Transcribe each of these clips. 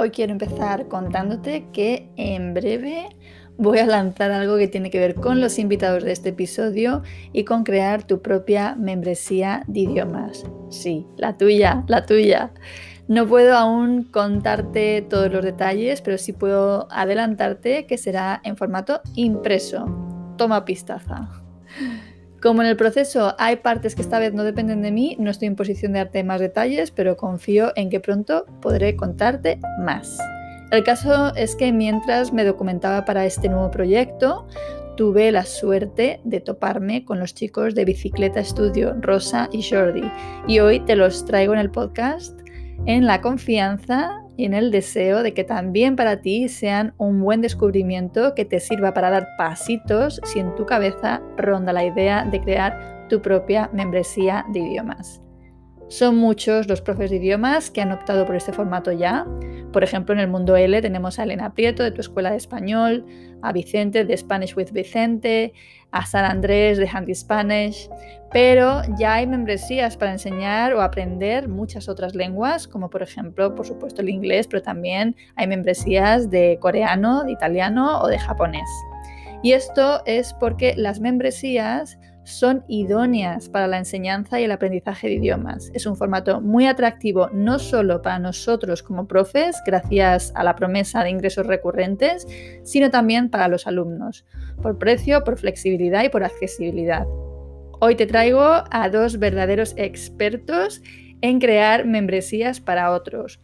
Hoy quiero empezar contándote que en breve voy a lanzar algo que tiene que ver con los invitados de este episodio y con crear tu propia membresía de idiomas. Sí, la tuya, la tuya. No puedo aún contarte todos los detalles, pero sí puedo adelantarte que será en formato impreso. Toma pistaza. Como en el proceso hay partes que esta vez no dependen de mí, no estoy en posición de darte más detalles, pero confío en que pronto podré contarte más. El caso es que mientras me documentaba para este nuevo proyecto, tuve la suerte de toparme con los chicos de Bicicleta Estudio, Rosa y Jordi, y hoy te los traigo en el podcast en la confianza y en el deseo de que también para ti sean un buen descubrimiento que te sirva para dar pasitos si en tu cabeza ronda la idea de crear tu propia membresía de idiomas. Son muchos los profes de idiomas que han optado por este formato ya. Por ejemplo, en el mundo L tenemos a Elena Prieto de tu escuela de español, a Vicente de Spanish with Vicente, a San Andrés de Handy Spanish, pero ya hay membresías para enseñar o aprender muchas otras lenguas, como por ejemplo, por supuesto, el inglés, pero también hay membresías de coreano, de italiano o de japonés. Y esto es porque las membresías son idóneas para la enseñanza y el aprendizaje de idiomas. Es un formato muy atractivo no solo para nosotros como profes, gracias a la promesa de ingresos recurrentes, sino también para los alumnos, por precio, por flexibilidad y por accesibilidad. Hoy te traigo a dos verdaderos expertos en crear membresías para otros.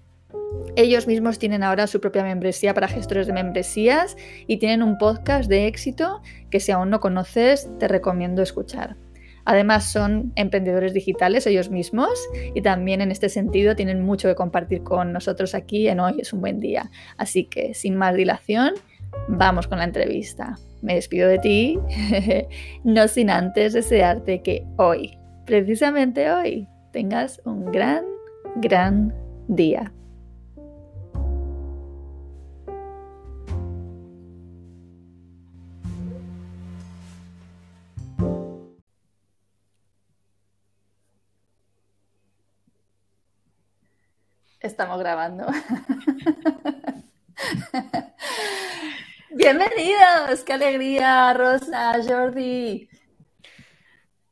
Ellos mismos tienen ahora su propia membresía para gestores de membresías y tienen un podcast de éxito que si aún no conoces te recomiendo escuchar. Además son emprendedores digitales ellos mismos y también en este sentido tienen mucho que compartir con nosotros aquí en Hoy es un buen día. Así que sin más dilación, vamos con la entrevista me despido de ti, no sin antes desearte que hoy, precisamente hoy, tengas un gran, gran día. Estamos grabando. Bienvenidos, qué alegría, Rosa, Jordi.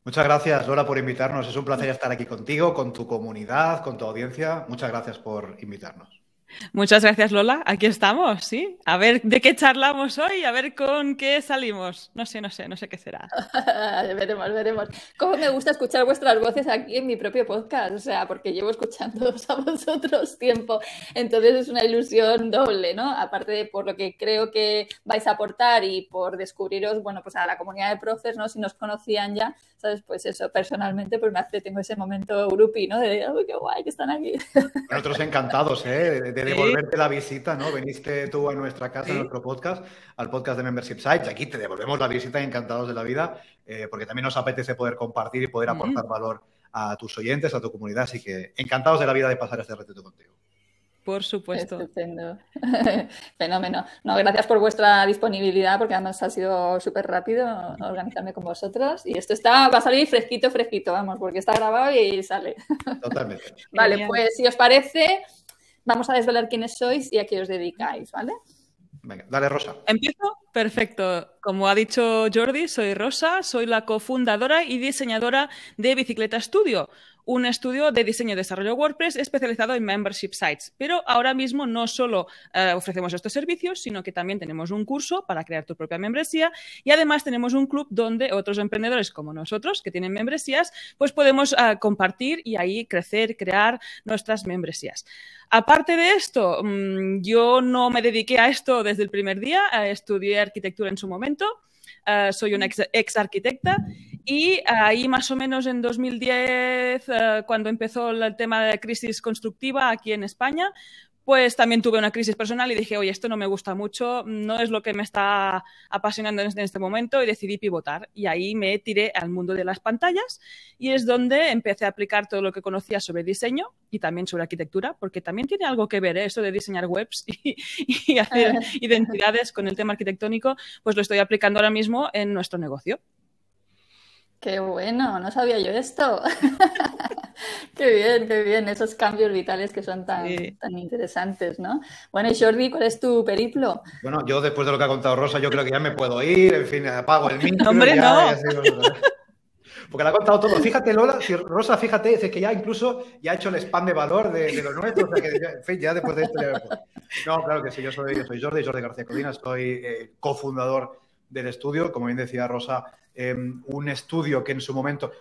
Muchas gracias, Lola, por invitarnos. Es un placer estar aquí contigo, con tu comunidad, con tu audiencia. Muchas gracias por invitarnos. Muchas gracias, Lola. Aquí estamos, ¿sí? A ver de qué charlamos hoy, a ver con qué salimos. No sé, no sé, no sé qué será. veremos, veremos. Cómo me gusta escuchar vuestras voces aquí en mi propio podcast, o sea, porque llevo escuchándoos a vosotros tiempo. Entonces es una ilusión doble, ¿no? Aparte de por lo que creo que vais a aportar y por descubriros, bueno, pues a la comunidad de profes, ¿no? Si nos conocían ya, ¿sabes? Pues eso, personalmente, pues me hace, tengo ese momento grupi, ¿no? De, uy, qué guay que están aquí. Nosotros encantados, ¿eh? De devolverte la visita, ¿no? Veniste tú a nuestra casa, a nuestro podcast, al podcast de Membership Sites. Aquí te devolvemos la visita encantados de la vida, eh, porque también nos apetece poder compartir y poder aportar valor a tus oyentes, a tu comunidad. Así que encantados de la vida de pasar este reto contigo. Por supuesto. Estupendo. Fenómeno. No, gracias por vuestra disponibilidad, porque además ha sido súper rápido organizarme con vosotros. Y esto está, va a salir fresquito, fresquito, vamos, porque está grabado y sale. Totalmente. vale, pues si os parece, vamos a desvelar quiénes sois y a qué os dedicáis, ¿vale? Venga, dale, Rosa. ¿Empiezo? Perfecto. Como ha dicho Jordi, soy Rosa, soy la cofundadora y diseñadora de Bicicleta Studio, un estudio de diseño y desarrollo WordPress especializado en membership sites. Pero ahora mismo no solo eh, ofrecemos estos servicios, sino que también tenemos un curso para crear tu propia membresía y además tenemos un club donde otros emprendedores como nosotros, que tienen membresías, pues podemos eh, compartir y ahí crecer, crear nuestras membresías. Aparte de esto, mm, yo no me dediqué a esto desde el primer día, estudié arquitectura en su momento, eh, soy una ex arquitecta Y ahí más o menos en 2010, eh, cuando empezó el tema de crisis constructiva aquí en España, pues también tuve una crisis personal y dije, oye, esto no me gusta mucho, no es lo que me está apasionando en este momento y decidí pivotar. Y ahí me tiré al mundo de las pantallas y es donde empecé a aplicar todo lo que conocía sobre diseño y también sobre arquitectura, porque también tiene algo que ver ¿eh? eso de diseñar webs y hacer identidades con el tema arquitectónico, pues lo estoy aplicando ahora mismo en nuestro negocio. Qué bueno, no sabía yo esto. qué bien, qué bien, esos cambios vitales que son tan, tan interesantes, ¿no? Bueno, Jordi, ¿cuál es tu periplo? Bueno, yo después de lo que ha contado Rosa, yo creo que ya me puedo ir, en fin, apago el micro. Hombre, no. porque le ha contado todo. Fíjate, Lola, si Rosa, fíjate, es que ya incluso ya ha hecho el spam de valor de, lo nuestro. O sea que, en fin, ya después de esto ya... No, claro que sí, yo soy, yo soy Jordi, Jordi García Codina, soy eh, cofundador del estudio, como bien decía Rosa, Em, un estudio que en su momento...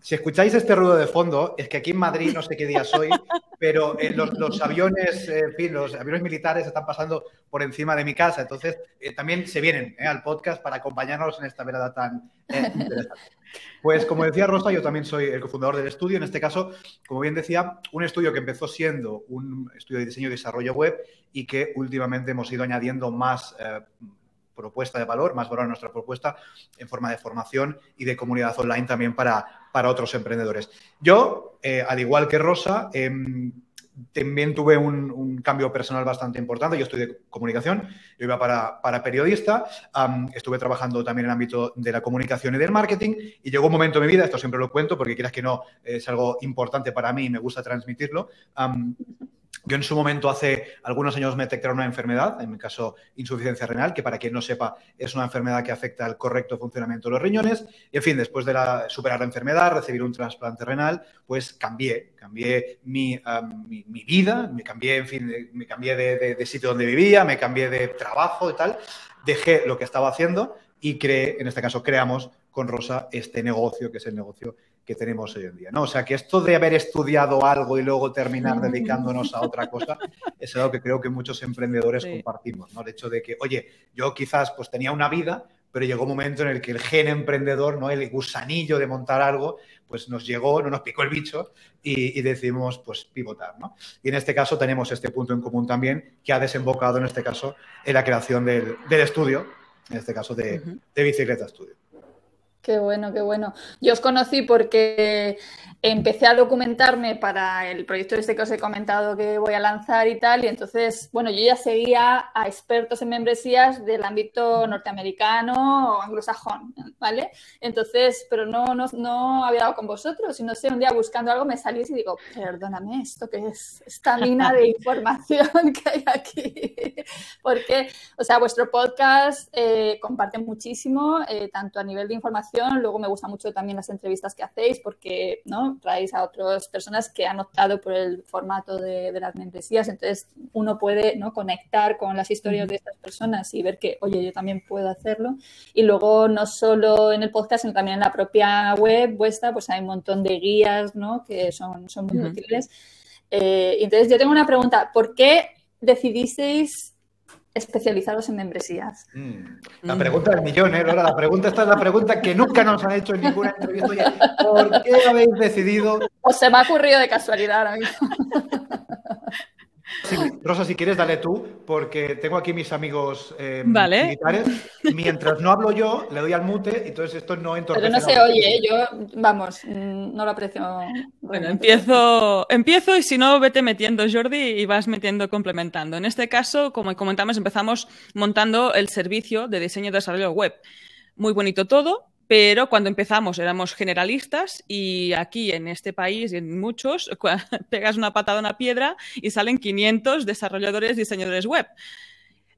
Si escucháis este ruido de fondo, es que aquí en Madrid no sé qué día soy, pero eh, los, aviones, eh, en fin, los aviones militares están pasando por encima de mi casa. Entonces, eh, también se vienen al podcast para acompañarnos en esta velada tan interesante. Pues como decía Rosa, yo también soy el cofundador del estudio. En este caso, como bien decía, un estudio que empezó siendo un estudio de diseño y desarrollo web y que últimamente hemos ido añadiendo más propuesta de valor, más valor a nuestra propuesta en forma de formación y de comunidad online también para, para otros emprendedores. Yo, eh, al igual que Rosa, em, también tuve un, cambio personal bastante importante. Yo de comunicación, yo iba para, para periodista, estuve trabajando también en el ámbito de la comunicación y del marketing y llegó un momento en mi vida, esto siempre lo cuento porque quieras que no, es algo importante para mí y me gusta transmitirlo. Yo en su momento, hace algunos años, me detectaron una enfermedad, en mi caso insuficiencia renal, que para quien no sepa es una enfermedad que afecta al correcto funcionamiento de los riñones. Y en fin, después de superar la enfermedad, recibir un trasplante renal, pues cambié, cambié mi, mi, vida, me cambié, en fin, me cambié de, de sitio donde vivía, me cambié de trabajo y tal. Dejé lo que estaba haciendo y creé, en este caso creamos con Rosa este negocio, que es el negocio que tenemos hoy en día. ¿no? O sea, que esto de haber estudiado algo y luego terminar dedicándonos a otra cosa es algo que creo que muchos emprendedores compartimos. ¿no? El hecho de que, oye, yo quizás pues tenía una vida, pero llegó un momento en el que el gen emprendedor, ¿no? el gusanillo de montar algo, pues nos llegó, no nos picó el bicho y, decidimos pues pivotar. ¿no? Y en este caso tenemos este punto en común también que ha desembocado en este caso en la creación del, estudio, en este caso de, de Bicicleta Studio. Qué bueno, qué bueno. Yo os conocí porque empecé a documentarme para el proyecto este que os he comentado que voy a lanzar y tal, y entonces, bueno, yo ya seguía a expertos en membresías del ámbito norteamericano o anglosajón, ¿vale? Entonces, pero no, no, no había dado con vosotros, y no sé, un día buscando algo me salí y digo, perdóname, ¿esto que es esta mina de información que hay aquí? porque, o sea, vuestro podcast eh, comparte muchísimo, eh, tanto a nivel de información, luego me gustan mucho también las entrevistas que hacéis, porque, ¿no? Traéis a otras personas que han optado por el formato de, las membresías, entonces uno puede ¿no? conectar con las historias de estas personas y ver que, oye, yo también puedo hacerlo. Y luego no solo en el podcast, sino también en la propia web vuestra, pues hay un montón de guías ¿no? que son, son muy útiles. Eh, entonces yo tengo una pregunta, ¿por qué decidisteis especializados en membresías? Mm. La pregunta del millón, ¿eh, La pregunta esta es la pregunta que nunca nos han hecho en ninguna entrevista. ¿por qué habéis decidido? O se me ha ocurrido de casualidad ahora mismo. Rosa, si quieres, dale tú, porque tengo aquí mis amigos eh, militares. Mientras no hablo yo, le doy al mute, y entonces esto no entorpece. Pero no se oye, ¿eh? yo, vamos, mm, no lo aprecio. Bueno, empiezo, empiezo y si no, vete metiendo, Jordi, y vas metiendo, complementando. En este caso, como comentamos, empezamos montando el servicio de diseño y desarrollo web. Muy bonito todo, pero cuando empezamos éramos generalistas y aquí en este país y en muchos pegas una patada a una piedra y salen 500 desarrolladores, diseñadores web.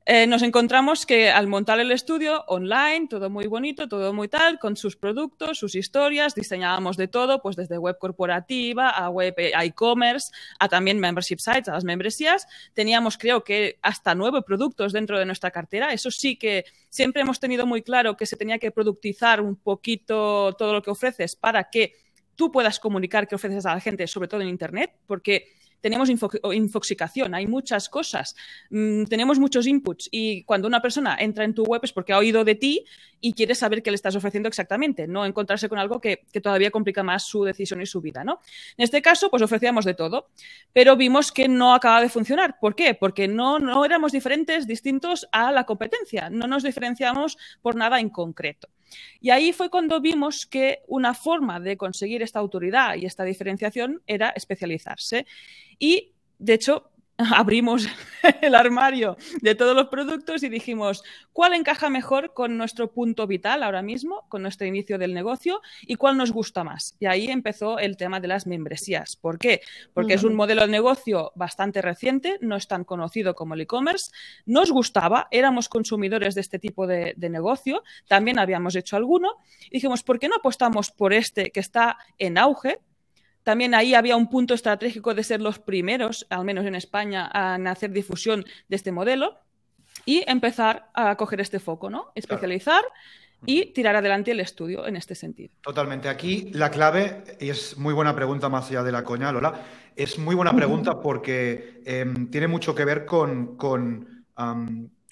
Eh, nos encontramos que al montar el estudio online, todo muy bonito, todo muy tal, con sus productos, sus historias, diseñábamos de todo, pues desde web corporativa a web eh, e-commerce, a también membership sites, a las membresías. Teníamos, creo que, hasta nueve productos dentro de nuestra cartera. Eso sí que siempre hemos tenido muy claro que se tenía que productizar un poquito todo lo que ofreces para que tú puedas comunicar qué ofreces a la gente, sobre todo en Internet, porque tenemos infoxicación, hay muchas cosas, mm, tenemos muchos inputs y cuando una persona entra en tu web es porque ha oído de ti y quiere saber qué le estás ofreciendo exactamente, no encontrarse con algo que, todavía complica más su decisión y su vida, ¿no? En este caso, pues ofrecíamos de todo, pero vimos que no acaba de funcionar. ¿Por qué? Porque no, no éramos diferentes, distintos a la competencia, no nos diferenciamos por nada en concreto. Y ahí fue cuando vimos que una forma de conseguir esta autoridad y esta diferenciación era especializarse. Y, de hecho, abrimos el armario de todos los productos y dijimos cuál encaja mejor con nuestro punto vital ahora mismo, con nuestro inicio del negocio y cuál nos gusta más. Y ahí empezó el tema de las membresías. ¿Por qué? Porque es un modelo de negocio bastante reciente, no es tan conocido como el e-commerce. Nos gustaba, éramos consumidores de este tipo de, de negocio, también habíamos hecho alguno. Y dijimos, ¿por qué no apostamos por este que está en auge? También ahí había un punto estratégico de ser los primeros, al menos en España, a hacer difusión de este modelo y empezar a coger este foco, ¿no? Especializar y tirar adelante el estudio en este sentido. Totalmente. Aquí la clave, y es muy buena pregunta más allá de la coña, Lola, es muy buena pregunta porque em, tiene mucho que ver con,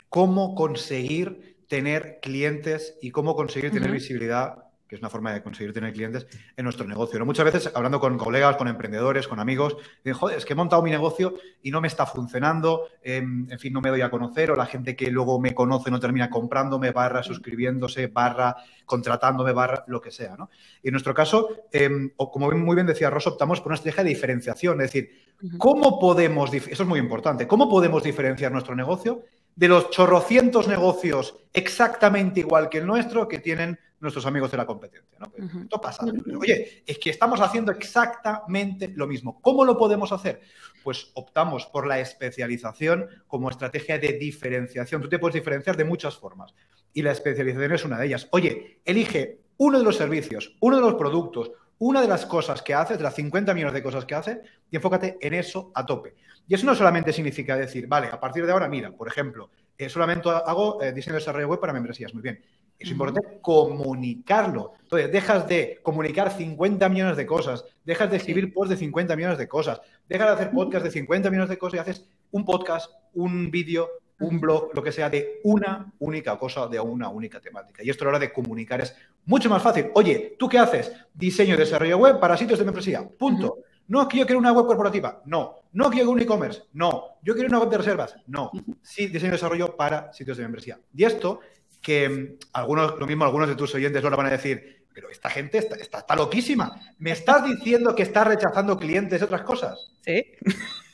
cómo conseguir tener clientes y cómo conseguir tener visibilidad que es una forma de conseguir tener clientes en nuestro negocio. Muchas veces hablando con colegas, con emprendedores, con amigos, dicen, joder, es que he montado mi negocio y no me está funcionando, em, en fin, no me doy a conocer, o la gente que luego me conoce no termina comprándome, barra suscribiéndose, barra contratándome, barra lo que sea. Y en nuestro caso, em, como muy bien decía Ross, optamos por una estrategia de diferenciación, es decir, ¿cómo podemos, eso es muy importante, cómo podemos diferenciar nuestro negocio de los chorrocientos negocios exactamente igual que el nuestro que tienen nuestros amigos de la competencia. ¿no? Pues, esto pasa. Oye, es que estamos haciendo exactamente lo mismo. ¿Cómo lo podemos hacer? Pues optamos por la especialización como estrategia de diferenciación. Tú te puedes diferenciar de muchas formas y la especialización es una de ellas. Oye, elige uno de los servicios, uno de los productos, una de las cosas que haces, de las 50 millones de cosas que hace, y enfócate en eso a tope. Y eso no solamente significa decir, vale, a partir de ahora, mira, por ejemplo, eh, solamente hago eh, diseño de desarrollo web para membresías. Muy bien. Es importante comunicarlo. Entonces, dejas de comunicar 50 millones de cosas, dejas de escribir posts de 50 millones de cosas, dejas de hacer podcast de 50 millones de cosas y haces un podcast, un vídeo, un blog, lo que sea, de una única cosa, de una única temática. Y esto a la hora de comunicar es mucho más fácil. Oye, ¿tú qué haces? Diseño y desarrollo web para sitios de membresía. Punto. No, que yo quiero una web corporativa. No. No quiero un e-commerce. No. Yo quiero una web de reservas. No. Sí, diseño y desarrollo para sitios de membresía. Y esto que algunos, lo mismo algunos de tus oyentes lo van a decir, pero esta gente está, está, loquísima. ¿Me estás diciendo que está rechazando clientes y otras cosas? Sí.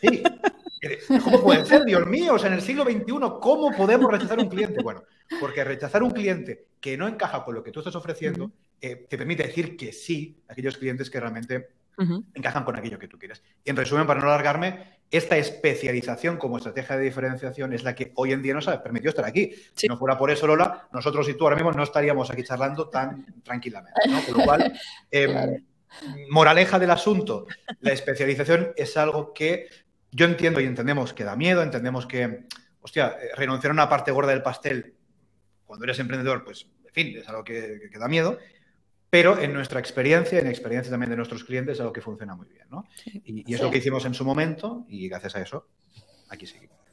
Sí. ¿Cómo puede ser, Dios mío? O sea, en el siglo XXI, ¿cómo podemos rechazar un cliente? Bueno, porque rechazar un cliente que no encaja con lo que tú estás ofreciendo eh, te permite decir que sí a aquellos clientes que realmente encajan con aquello que tú quieres. Y en resumen, para no alargarme, esta especialización como estrategia de diferenciación es la que hoy en día nos ha permitido estar aquí. Si no fuera por eso, Lola, nosotros y tú ahora mismo no estaríamos aquí charlando tan tranquilamente. ¿no? Con lo cual, em, moraleja del asunto, la especialización es algo que yo entiendo y entendemos que da miedo, entendemos que, hostia, eh, renunciar a una parte gorda del pastel cuando eres emprendedor, pues, en fin, es algo que, que da miedo pero en nuestra experiencia, en experiencia también de nuestros clientes, es algo que funciona muy bien. ¿no? Y, es lo que hicimos en su momento y gracias a eso, aquí seguimos.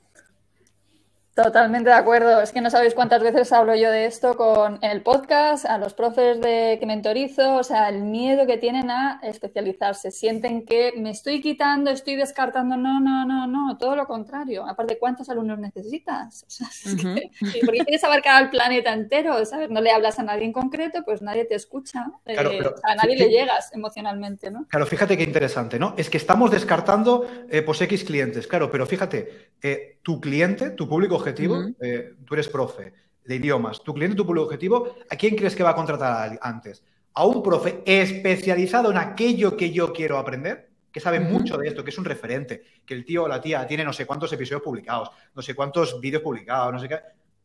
Totalmente de acuerdo. Es que no sabéis cuántas veces hablo yo de esto con el podcast, a los profes de que mentorizo, o sea, el miedo que tienen a especializarse. Sienten que me estoy quitando, estoy descartando. No, no, no, no, todo lo contrario. Aparte, ¿cuántos alumnos necesitas? O sea, porque quieres abarcar al planeta entero, ¿sabes? No le hablas a nadie en concreto, pues nadie te escucha. Eh, a nadie le llegas emocionalmente, ¿no? Claro, fíjate qué interesante, ¿no? Es que estamos descartando eh, pues X clientes, claro, pero fíjate, eh, tu cliente, tu público objetivo, eh, tú eres profe de idiomas, tu cliente, tu público objetivo, ¿a quién crees que va a contratar antes? ¿A un profe especializado en aquello que yo quiero aprender? que sabe mucho de esto, que es un referente, que el tío o la tía tiene no sé cuántos episodios publicados, no sé cuántos vídeos publicados, no sé qué,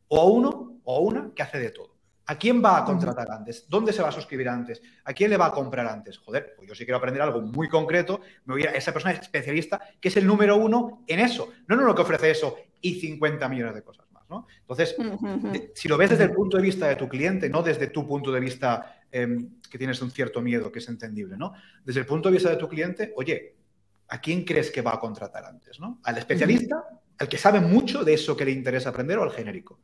o uno o una que hace de todo. ¿A quién va a contratar antes? ¿Dónde se va a suscribir antes? ¿A quién le va a comprar antes? Joder, pues yo si quiero aprender algo muy concreto, me voy a esa persona especialista que es el número uno en eso. No en lo que ofrece eso y 50 millones de cosas más, ¿no? Entonces, si lo ves desde el punto de vista de tu cliente, no desde tu punto de vista em, que tienes un cierto miedo, que es entendible, ¿no? Desde el punto de vista de tu cliente, oye, ¿a quién crees que va a contratar antes? ¿no? ¿Al especialista, al que sabe mucho de eso que le interesa aprender o al genérico?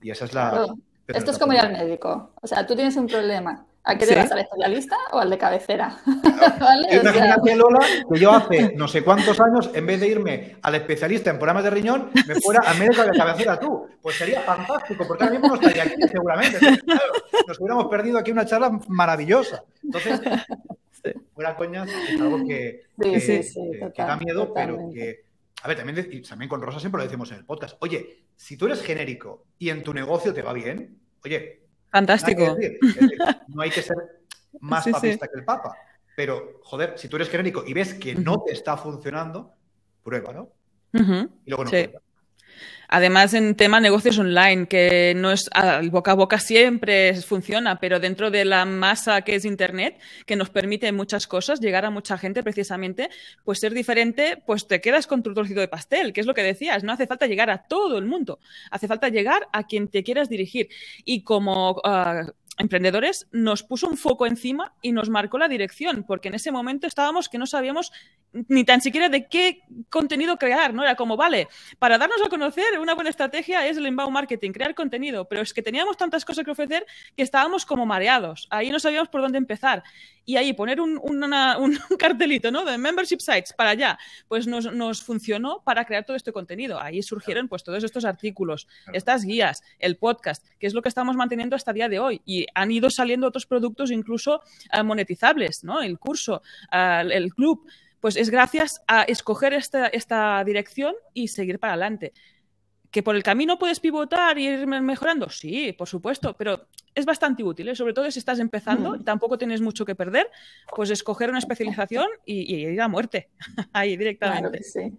Y esa es la... Esto es como ir al médico. O sea, tú tienes un problema. ¿A qué te vas? ¿Al especialista o al de cabecera? ¿Vale? Imagínate, Lola, que yo hace no sé cuántos años, en vez de irme al especialista en problemas de riñón, me fuera al médico de cabecera tú. Pues sería fantástico, porque ahora mismo no estaría aquí, seguramente. nos hubiéramos perdido aquí una charla maravillosa. Entonces, fuera coñas, es algo que, da miedo, pero que. A ver, también, también con Rosa siempre lo decimos en el podcast. Oye, si tú eres genérico y en tu negocio te va bien, oye, Fantástico. no hay que ser más papista que el Papa. Pero, joder, si tú eres genérico y ves que no te está funcionando, prueba, ¿no? Y luego no Además, en tema negocios online, que no es el boca a boca siempre funciona, pero dentro de la masa que es Internet, que nos permite muchas cosas, llegar a mucha gente precisamente, pues ser diferente, pues te quedas con tu trocito de pastel, que es lo que decías, no hace falta llegar a todo el mundo, hace falta llegar a quien te quieras dirigir. Y como ah, emprendedores nos puso un foco encima y nos marcó la dirección, porque en ese momento estábamos que no sabíamos ni tan siquiera de qué contenido crear, ¿no? Era como, vale, para darnos a conocer, una buena estrategia es el inbound marketing, crear contenido, pero es que teníamos tantas cosas que ofrecer que estábamos como mareados, ahí no sabíamos por dónde empezar. Y ahí poner un, un cartelito, ¿no? De membership sites para allá, pues nos, nos, funcionó para crear todo este contenido. Ahí surgieron pues todos estos artículos, estas guías, el podcast, que es lo que estamos manteniendo hasta el día de hoy. Y han ido saliendo otros productos incluso uh, monetizables, ¿no? El curso, uh, el club, pues es gracias a escoger esta, esta dirección y seguir para adelante. ¿Que por el camino puedes pivotar y ir mejorando? Sí, por supuesto, pero es bastante útil, ¿eh? sobre todo si estás empezando y tampoco tienes mucho que perder, pues escoger una especialización y, y ir a muerte, ahí directamente. Claro sí.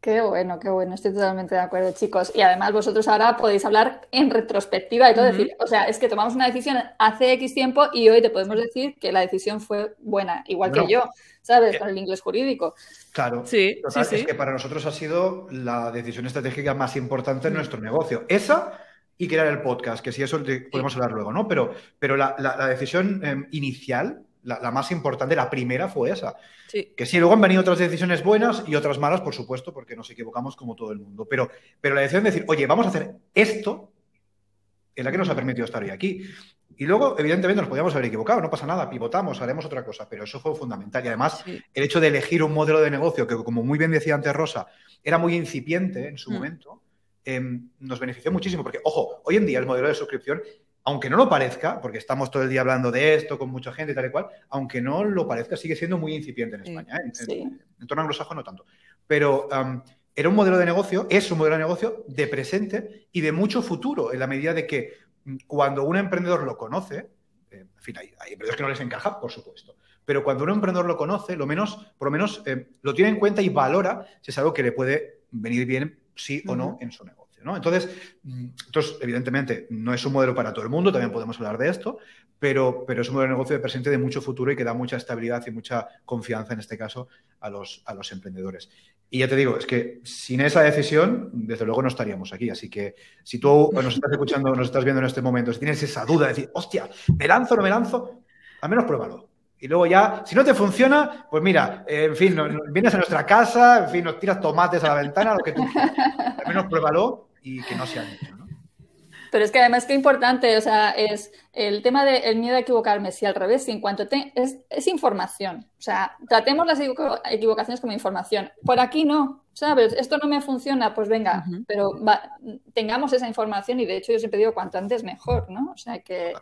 Qué bueno, qué bueno, estoy totalmente de acuerdo, chicos. Y además vosotros ahora podéis hablar en retrospectiva y todo, decir, o sea, es que tomamos una decisión hace X tiempo y hoy te podemos decir que la decisión fue buena, igual que yo, ¿sabes? Con el inglés jurídico. Claro, sí, sí, es que para nosotros ha sido la decisión estratégica más importante en nuestro negocio. Esa y crear el podcast, que si eso podemos hablar luego, ¿no? Pero, pero la, decisión em, inicial la, más importante, la primera fue esa. Que sí, luego han venido otras decisiones buenas y otras malas, por supuesto, porque nos equivocamos como todo el mundo. Pero, pero la decisión de decir, oye, vamos a hacer esto, es la que nos ha permitido estar hoy aquí. Y luego, evidentemente, nos podíamos haber equivocado, no pasa nada, pivotamos, haremos otra cosa, pero eso fue fundamental. Y además, el hecho de elegir un modelo de negocio que, como muy bien decía antes Rosa, era muy incipiente en su mm. momento, em, nos benefició muchísimo. Porque, ojo, hoy en día el modelo de suscripción aunque no lo parezca, porque estamos todo el día hablando de esto con mucha gente y tal y cual, aunque no lo parezca, sigue siendo muy incipiente en España. ¿eh? En, en, torno anglosajón no tanto. Pero era un modelo de negocio, es un modelo de negocio de presente y de mucho futuro, en la medida de que mm, cuando un emprendedor lo conoce, eh, en fin, hay, emprendedores que no les encaja, por supuesto, pero cuando un emprendedor lo conoce, lo menos, por lo menos eh, lo tiene en cuenta y valora si es algo que le puede venir bien, sí o no, en su negocio. Entonces, mm, entonces, evidentemente, no es un modelo para todo el mundo, también podemos hablar de esto, pero, pero es un modelo de negocio de presente de mucho futuro y que da mucha estabilidad y mucha confianza, en este caso, a los, a los emprendedores. Y ya te digo, es que sin esa decisión, desde luego no estaríamos aquí. Así que si tú nos estás escuchando, nos estás viendo en este momento, si tienes esa duda de decir, hostia, ¿me lanzo o no me lanzo? Al menos pruébalo. Y luego ya, si no te funciona, pues mira, en fin, vienes a nuestra casa, en fin, nos tiras tomates a la ventana, lo que tú quieras. Al menos pruébalo y que no se han hecho. ¿no? Pero es que además qué importante, o sea, es el tema del miedo a equivocarme, si al revés, si en cuanto te, es, información. O sea, tratemos las equivocaciones como información. Por aquí no, ¿sabes? Esto no me funciona, pues venga, pero tengamos esa información y de hecho yo siempre digo cuanto antes mejor, ¿no? O sea que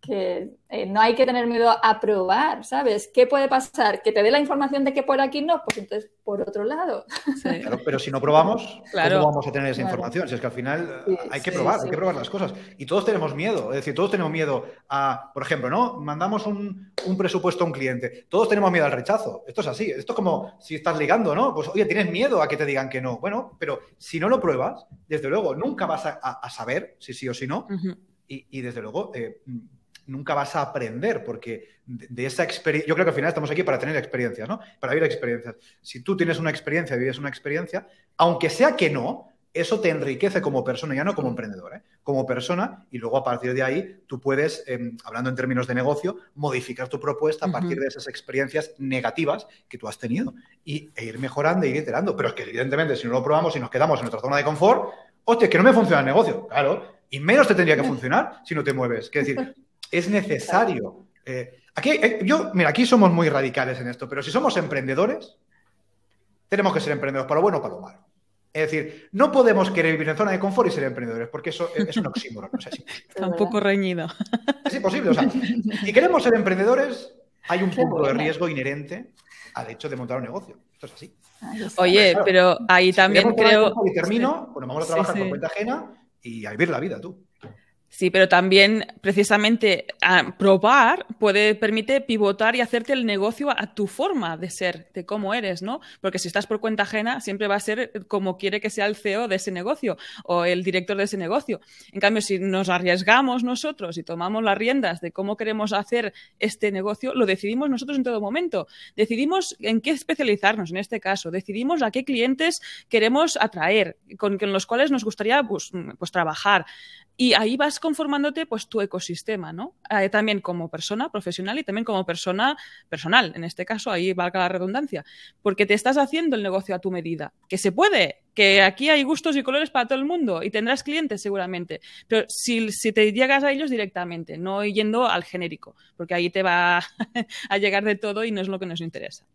que eh, no hay que tener miedo a probar, ¿sabes? ¿Qué puede pasar? ¿Que te dé la información de que por aquí no? Pues entonces por otro lado. Claro, pero si no probamos, ¿cómo vamos a tener esa información? Si es que al final eh, hay que probar, hay que probar las cosas. Y todos tenemos miedo, es decir, todos tenemos miedo a, por ejemplo, ¿no? Mandamos un, presupuesto a un cliente, todos tenemos miedo al rechazo. Esto es así, esto es como si estás ligando, ¿no? Pues oye, tienes miedo a que te digan que no. Bueno, pero si no lo pruebas, desde luego nunca vas a, saber si sí o si no. y, desde luego... Eh, nunca vas a aprender, porque de, esa experiencia, yo creo que al final estamos aquí para tener experiencias, ¿no? Para vivir experiencias. Si tú tienes una experiencia, vives una experiencia, aunque sea que no, eso te enriquece como persona, ya no como emprendedor, ¿eh? como persona, y luego a partir de ahí tú puedes, em, hablando en términos de negocio, modificar tu propuesta a partir de esas experiencias negativas que tú has tenido y, e ir mejorando e ir iterando. Pero es que evidentemente si no lo probamos y nos quedamos en nuestra zona de confort, hostia, que no me funciona el negocio, claro, y menos te tendría que funcionar si no te mueves. Es decir, es necesario. Eh, aquí, eh, yo, mira, aquí somos muy radicales en esto, pero si somos emprendedores, tenemos que ser emprendedores para lo bueno o para lo malo. Es decir, no podemos querer vivir en zona de confort y ser emprendedores, porque eso es un oxímoron. No sé si. Está un poco reñido. Es imposible. O sea, si queremos ser emprendedores, hay un punto de riesgo inherente al hecho de montar un negocio. Esto es así. Oye, pero ahí también creo. Y termino, bueno, vamos a trabajar por cuenta ajena y a vivir la vida tú. Sí, pero también precisamente probar puede permite pivotar y hacerte el negocio a tu forma de ser, de cómo eres, ¿no? Porque si estás por cuenta ajena, siempre va a ser como quiere que sea el CEO de ese negocio o el director de ese negocio. En cambio, si nos arriesgamos nosotros y tomamos las riendas de cómo queremos hacer este negocio, lo decidimos nosotros en todo momento. Decidimos en qué especializarnos en este caso, decidimos a qué clientes queremos atraer, con, los cuales nos gustaría pues, pues trabajar y ahí vas conformándote pues tu ecosistema, ¿no? Eh, también como persona profesional y también como persona personal, en este caso, ahí valga la redundancia, porque te estás haciendo el negocio a tu medida, que se puede, que aquí hay gustos y colores para todo el mundo y tendrás clientes seguramente, pero si, si te llegas a ellos directamente, no yendo al genérico, porque ahí te va a llegar de todo y no es lo que nos interesa.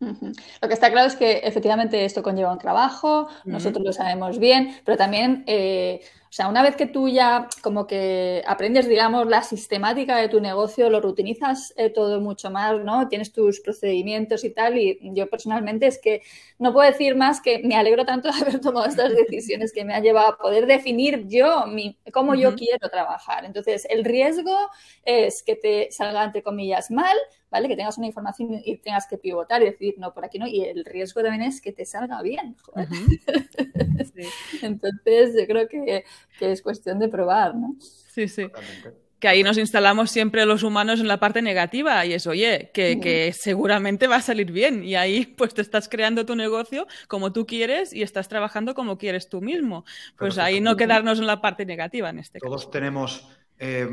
Lo que está claro es que efectivamente esto conlleva un trabajo, nosotros lo sabemos bien, pero también eh, o sea, una vez que tú ya como que aprendes, digamos, la sistemática de tu negocio, lo rutinizas eh, todo mucho más, ¿no? Tienes tus procedimientos y tal, y yo personalmente es que no puedo decir más que me alegro tanto de haber tomado estas decisiones que me han llevado a poder definir yo mi, cómo yo quiero trabajar. Entonces, el riesgo es que te salga, entre comillas, mal, ¿vale? Que tengas una información y tengas que pivotar y decir, no, por aquí no. Y el riesgo también es que te salga bien, joder. Entonces, yo creo que, es cuestión de probar, ¿no? Sí, sí. Que ahí nos instalamos siempre los humanos en la parte negativa y es, oye, que, que, seguramente va a salir bien y ahí pues te estás creando tu negocio como tú quieres y estás trabajando como quieres tú mismo. Pues ahí no quedarnos en la parte negativa en este caso. Todos tenemos eh,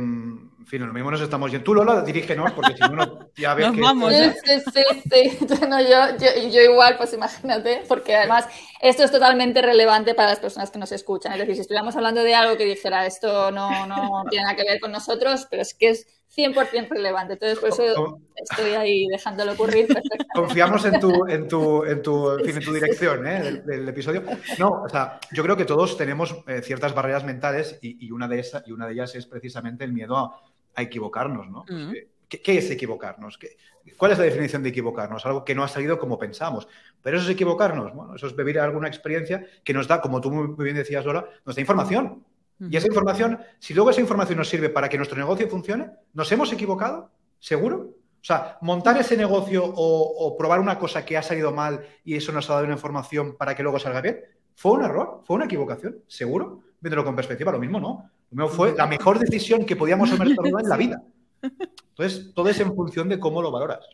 en fin, lo mismo nos estamos yendo. Tú, Lola, dirígenos, porque si no, ya ves nos Vamos, sí, sí, sí, sí. No, yo, yo, yo, igual, pues imagínate, porque además esto es totalmente relevante para las personas que nos escuchan. Es decir, si estuviéramos hablando de algo que dijera esto no, no tiene nada que ver con nosotros, pero es que es 100% relevante. Entonces, por eso estoy ahí dejándolo ocurrir Confiamos en tu, en tu, en tu, en fin, en tu dirección ¿eh? del, episodio. No, o sea, yo creo que todos tenemos eh, ciertas barreras mentales y, y, una de esas, y una de ellas es precisamente el miedo a, a equivocarnos, ¿no? Mm. ¿Qué, ¿Qué, es equivocarnos? ¿Qué, ¿Cuál es la definición de equivocarnos? Algo que no ha salido como pensamos. Pero eso es equivocarnos. Bueno, eso es vivir alguna experiencia que nos da, como tú muy bien decías, Lola, nos da información y esa información, si luego esa información nos sirve para que nuestro negocio funcione, ¿nos hemos equivocado? ¿Seguro? O sea, montar ese negocio o, probar una cosa que ha salido mal y eso nos ha dado una información para que luego salga bien, ¿fue un error? ¿Fue una equivocación? ¿Seguro? Viéndolo con perspectiva, lo mismo no. Lo mismo fue la mejor decisión que podíamos haber tomado en la vida. Entonces, todo es en función de cómo lo valoras.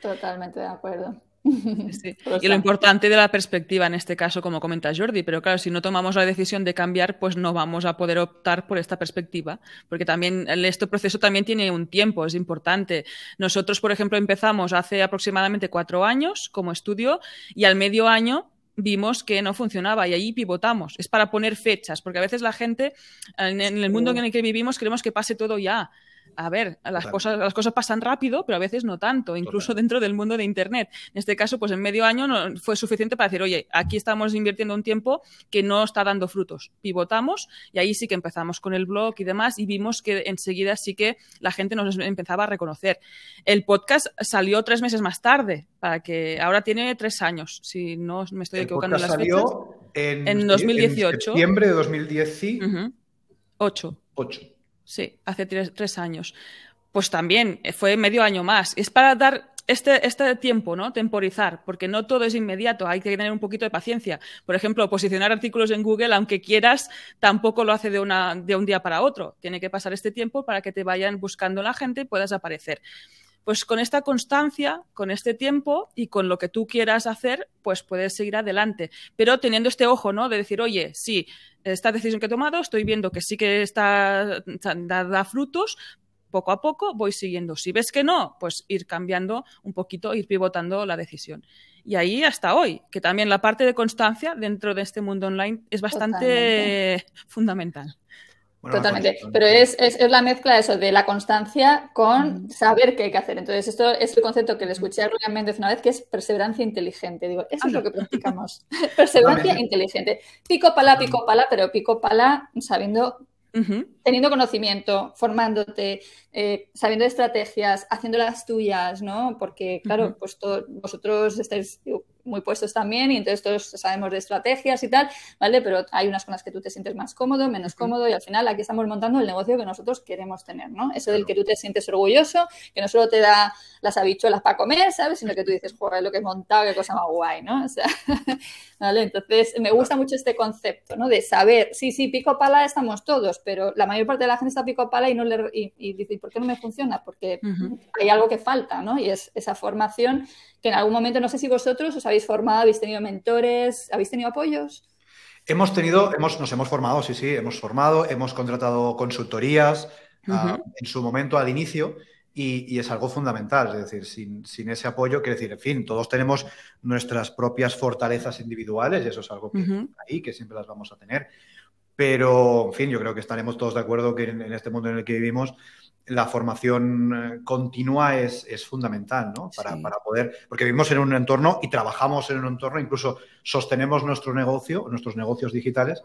Totalmente de acuerdo. Y lo importante de la perspectiva en este caso, como comenta Jordi, pero claro, si no tomamos la decisión de cambiar, pues no vamos a poder optar por esta perspectiva, porque también este proceso también tiene un tiempo, es importante. Nosotros, por ejemplo, empezamos hace aproximadamente cuatro años como estudio y al medio año vimos que no funcionaba y ahí pivotamos. Es para poner fechas, porque a veces la gente, en el mundo en el que vivimos, queremos que pase todo ya a ver, las, cosas, las cosas pasan rápido, pero a veces no tanto, incluso dentro del mundo de Internet. En este caso, pues en medio año no, fue suficiente para decir, oye, aquí estamos invirtiendo un tiempo que no está dando frutos. Pivotamos y ahí sí que empezamos con el blog y demás y vimos que enseguida sí que la gente nos empezaba a reconocer. El podcast salió tres meses más tarde, para que ahora tiene tres años, si no me estoy equivocando en las salió En, en 2018. En septiembre de 2018. Ocho. Sí, hace tres, años. Pues también eh, fue medio año más. Es para dar este, este, tiempo, ¿no? Temporizar, porque no todo es inmediato, hay que tener un poquito de paciencia. Por ejemplo, posicionar artículos en Google, aunque quieras, tampoco lo hace de, una, de un día para otro. Tiene que pasar este tiempo para que te vayan buscando la gente y puedas aparecer. Pues con esta constancia, con este tiempo y con lo que tú quieras hacer, pues puedes seguir adelante. Pero teniendo este ojo, ¿no? De decir, oye, sí, esta decisión que he tomado, estoy viendo que sí que está, da, frutos, poco a poco voy siguiendo. Si ves que no, pues ir cambiando un poquito, ir pivotando la decisión. Y ahí hasta hoy, que también la parte de constancia dentro de este mundo online es bastante fundamental. Totalmente. Pero es, es, es, la mezcla eso de la constancia con saber qué hay que hacer. Entonces, esto es el concepto que le escuché a Rubén Méndez una vez, que es perseverancia inteligente. Digo, eso es lo que practicamos. perseverancia inteligente. Pico pala, pico pala, pero pico pala sabiendo Teniendo conocimiento, formándote, eh, sabiendo estrategias, haciendo las tuyas, ¿no? Porque, claro, pues vosotros estáis muy puestos también y entonces todos sabemos de estrategias y tal, ¿vale? Pero hay unas con las que tú te sientes más cómodo, menos cómodo y al final aquí estamos montando el negocio que nosotros queremos tener, ¿no? Eso del que tú te sientes orgulloso, que no solo te da las habichuelas para comer, ¿sabes? Sino que tú dices, joder, lo que he montado, qué cosa más guay, ¿no? O sea, ¿vale? Entonces me gusta mucho este concepto, ¿no? De saber, sí, sí, pico pala estamos todos, pero la mayor parte de la gente está pico pala y no le y, dice, ¿por qué no me funciona? Porque hay algo que falta, ¿no? Y es esa formación que en algún momento, no sé si vosotros os habéis formado, habéis tenido mentores, habéis tenido apoyos. Hemos tenido, hemos, nos hemos formado, sí, sí, hemos formado, hemos contratado consultorías ah, en su momento al inicio y, es algo fundamental. Es decir, sin, ese apoyo, quiere decir, en fin, todos tenemos nuestras propias fortalezas individuales y eso es algo que ahí, que siempre las vamos a tener. Pero, en fin, yo creo que estaremos todos de acuerdo que en este mundo en el que vivimos la formación eh, continua es, fundamental, ¿no? Para, poder, porque vivimos en un entorno y trabajamos en un entorno, incluso sostenemos nuestro negocio, nuestros negocios digitales,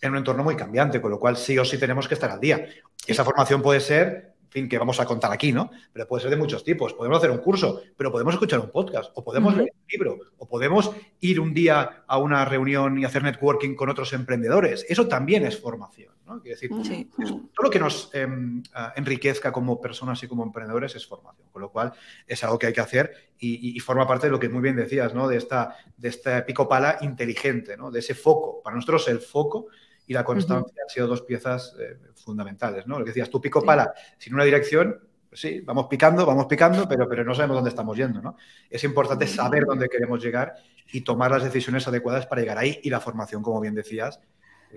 en un entorno muy cambiante, con lo cual sí o sí tenemos que estar al día. Esa formación puede ser fin, que vamos a contar aquí, ¿no? Pero puede ser de muchos tipos. Podemos hacer un curso, pero podemos escuchar un podcast, o podemos leer un libro, o podemos ir un día a una reunión y hacer networking con otros emprendedores. Eso también es formación, ¿no? Quiere decir, todo lo que nos em, enriquezca como personas y como emprendedores es formación, con lo cual es algo que hay que hacer y, forma parte de lo que muy bien decías, ¿no? De esta, de esta pico pala inteligente, ¿no? De ese foco. Para nosotros el foco y la constancia han sido dos piezas eh, fundamentales, ¿no? Lo que decías, tú pico pala sin una dirección, pues sí, vamos picando, vamos picando, pero, pero no sabemos dónde estamos yendo, ¿no? Es importante saber dónde queremos llegar y tomar las decisiones adecuadas para llegar ahí y la formación, como bien decías,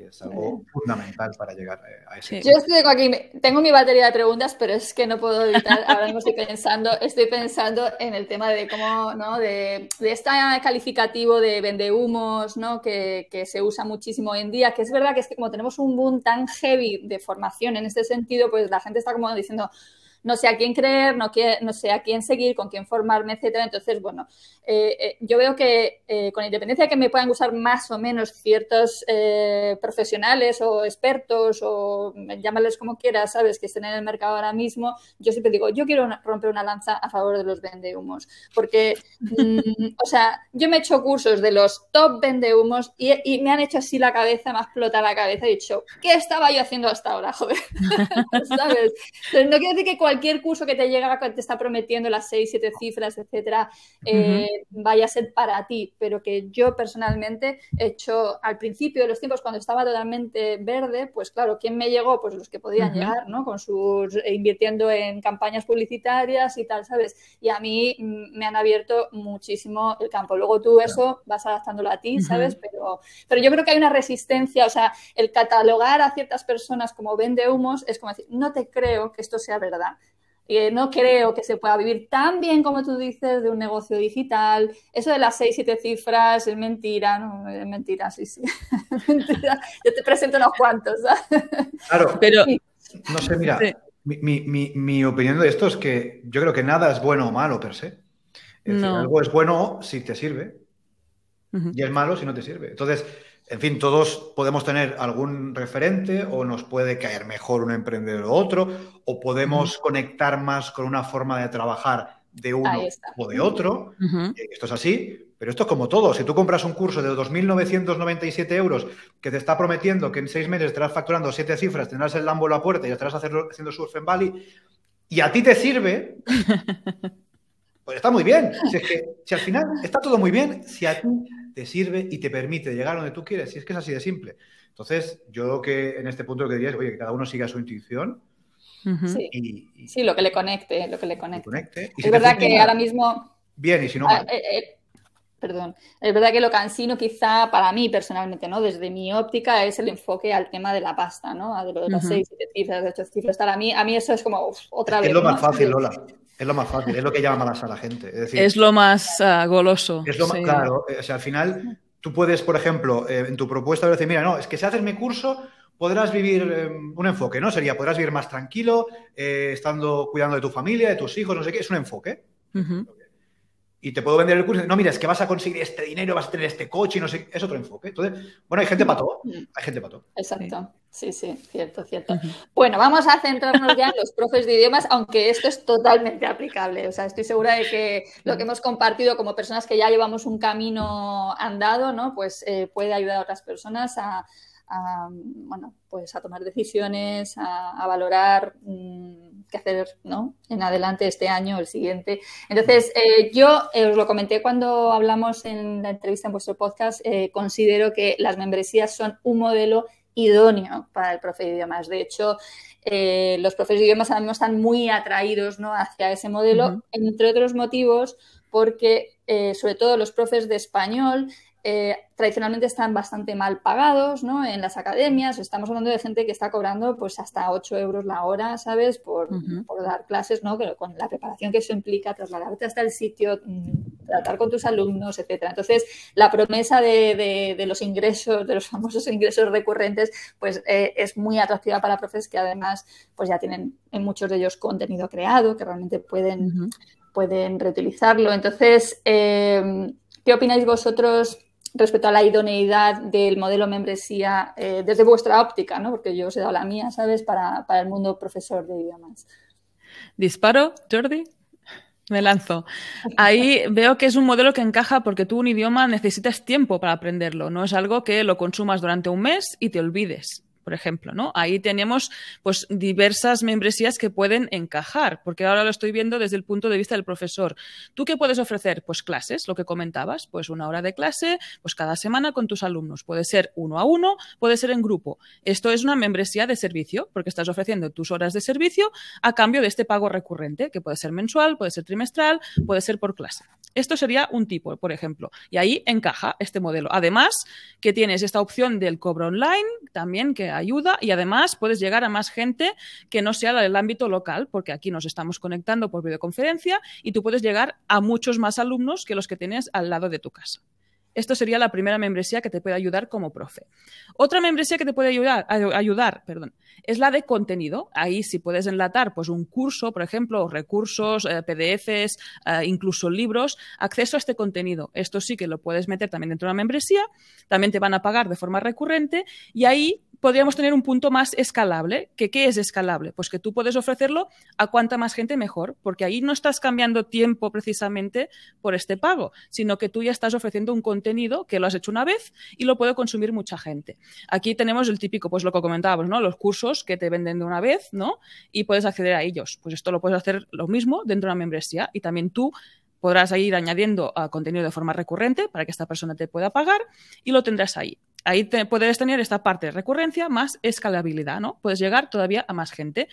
es algo fundamental para llegar eh, a ese. Yo estoy aquí, tengo mi batería de preguntas, pero es que no puedo evitar, ahora mismo estoy pensando, estoy pensando en el tema de cómo, ¿no? De, de este calificativo de vendehumos, ¿no? Que, que se usa muchísimo hoy en día, que es verdad que es que como tenemos un boom tan heavy de formación en este sentido, pues la gente está como diciendo, no sé a quién creer, no, no sé a quién seguir, con quién formarme, etcétera. Entonces, bueno, eh, eh, yo veo que eh, con independencia de que me puedan usar más o menos ciertos profesionales o expertos o llámales como quieras, sabes, que estén en el mercado ahora mismo, yo siempre digo, yo quiero romper una lanza a favor de los vendehumos, porque, mm, o sea, yo me he hecho cursos de los top vendehumos y, y me han hecho así la cabeza, me ha explotado la cabeza he dicho, ¿qué estaba yo haciendo hasta ahora, joder? ¿Sabes? Entonces, no quiero decir que cualquier curso que te llega, que te está prometiendo las seis, siete cifras, etcétera, eh, vaya a ser para ti, pero que yo personalmente he hecho al principio de los tiempos, cuando estaba totalmente verde, pues claro, ¿quién me llegó? Pues los que podían llegar, ¿no? Con sus, eh, invirtiendo en campañas publicitarias y tal, ¿sabes? Y a mí mm, me han abierto muchísimo el campo. Luego tú eso vas adaptándolo a ti, ¿sabes? pero, pero yo creo que hay una resistencia, o sea, el catalogar a ciertas personas como vende humos es como decir, no te creo que esto sea verdad no creo que se pueda vivir tan bien como tú dices de un negocio digital. Eso de las seis, siete cifras es mentira, ¿no? Es mentira, sí, sí. mentira. Yo te presento unos cuantos. Claro, pero no sé, mira, mi, opinión de esto es que yo creo que nada es bueno o malo per se. algo es bueno si te sirve y es malo si no te sirve. Entonces, en fin, todos podemos tener algún referente o nos puede caer mejor un emprendedor u otro, o podemos conectar más con una forma de trabajar de uno o de otro. Eh, esto es así, pero esto es como todo. Si tú compras un curso de 2.997 euros que te está prometiendo que en seis meses estarás facturando siete cifras, tendrás el Lambo a la puerta y estarás haciendo surf en Bali, y a ti te sirve, pues está muy bien. Si, si al final está todo muy bien, si a ti te sirve y te permite llegar donde tú quieres. Y es que es así de simple. Entonces, yo que en este punto lo que diría es, oye, que cada uno siga su intuición sí. lo que le conecte, lo que le conecte. es verdad que ahora mismo... Bien, y si no... Ah, eh, eh, perdón, es verdad que lo cansino quizá para mí personalmente, ¿no? Desde mi óptica es el enfoque al tema de la pasta, ¿no? A de lo de las seis, siete cifras, de ocho cifras. A mí, a mí eso es como otra vez. Es lo más fácil, Lola. Es lo más fácil, es lo que llama más a la gente. Es, decir, es lo más ah, goloso. Es lo más, claro, o sea, al final tú puedes, por ejemplo, eh, en tu propuesta decir, mira, no, es que si haces mi curso podrás vivir em, un enfoque, ¿no? Sería, podrás vivir más tranquilo, eh, estando cuidando de tu familia, de tus hijos, no sé qué, es un enfoque y te puedo vender el curso. No, mira, es que vas a conseguir este dinero, vas a tener este coche y no sé. Es otro enfoque. Entonces, bueno, hay gente para todo. Hay gente para todo. Exacto. Sí, sí, cierto, cierto. Bueno, vamos a centrarnos ya en los profes de idiomas, aunque esto es totalmente aplicable. O sea, estoy segura de que lo que hemos compartido como personas que ya llevamos un camino andado, ¿no? Pues eh, puede ayudar a otras personas a, bueno, pues a tomar decisiones, a, valorar. Mm, que hacer ¿no? en adelante este año, el siguiente. Entonces, eh, yo eh, os lo comenté cuando hablamos en la entrevista en vuestro podcast, eh, considero que las membresías son un modelo idóneo para el profe de idiomas. De hecho, los profes de idiomas ahora mismo están muy atraídos ¿no? hacia ese modelo, entre otros motivos, porque sobre todo los profes de español eh, tradicionalmente están bastante mal pagados ¿no? en las academias. Estamos hablando de gente que está cobrando pues hasta 8 euros la hora, ¿sabes? Por, dar clases, ¿no? Pero con la preparación que eso implica, trasladarte hasta el sitio, mm, tratar con tus alumnos, etcétera. Entonces, la promesa de, los ingresos, de los famosos ingresos recurrentes, pues eh, es muy atractiva para profes que además pues ya tienen en muchos de ellos contenido creado, que realmente pueden, pueden reutilizarlo. Entonces, eh, ¿qué opináis vosotros? Respecto a la idoneidad del modelo membresía eh, desde vuestra óptica, ¿no? Porque yo os he dado la mía, ¿sabes? Para, para el mundo profesor de idiomas. ¿Disparo, Jordi? Me lanzo. Ahí veo que es un modelo que encaja porque tú un idioma necesitas tiempo para aprenderlo. No es algo que lo consumas durante un mes y te olvides por ejemplo, ¿no? Ahí tenemos pues diversas membresías que pueden encajar, porque ahora lo estoy viendo desde el punto de vista del profesor. ¿Tú qué puedes ofrecer? Pues clases, lo que comentabas, pues una hora de clase, pues cada semana con tus alumnos. Puede ser uno a uno, puede ser en grupo. Esto es una membresía de servicio, porque estás ofreciendo tus horas de servicio a cambio de este pago recurrente, que puede ser mensual, puede ser trimestral, puede ser por clase. Esto sería un tipo, por ejemplo, y ahí encaja este modelo. Además, que tienes esta opción del cobro online, también que ayuda y además puedes llegar a más gente que no sea del ámbito local, porque aquí nos estamos conectando por videoconferencia y tú puedes llegar a muchos más alumnos que los que tienes al lado de tu casa. Esto sería la primera membresía que te puede ayudar como profe. Otra membresía que te puede ayudar, ayudar perdón, es la de contenido. Ahí si puedes enlatar pues, un curso, por ejemplo, recursos, eh, PDFs, eh, incluso libros, acceso a este contenido. Esto sí que lo puedes meter también dentro de una membresía. También te van a pagar de forma recurrente y ahí podríamos tener un punto más escalable. ¿Que, ¿Qué es escalable? Pues que tú puedes ofrecerlo a cuanta más gente mejor, porque ahí no estás cambiando tiempo precisamente por este pago, sino que tú ya estás ofreciendo un contenido que lo has hecho una vez y lo puede consumir mucha gente. Aquí tenemos el típico, pues lo que comentábamos, ¿no? Los cursos que te venden de una vez, ¿no? Y puedes acceder a ellos. Pues esto lo puedes hacer lo mismo dentro de una membresía y también tú podrás ir añadiendo ah, contenido de forma recurrente para que esta persona te pueda pagar y lo tendrás ahí ahí puedes tener esta parte de recurrencia más escalabilidad, ¿no? Puedes llegar todavía a más gente.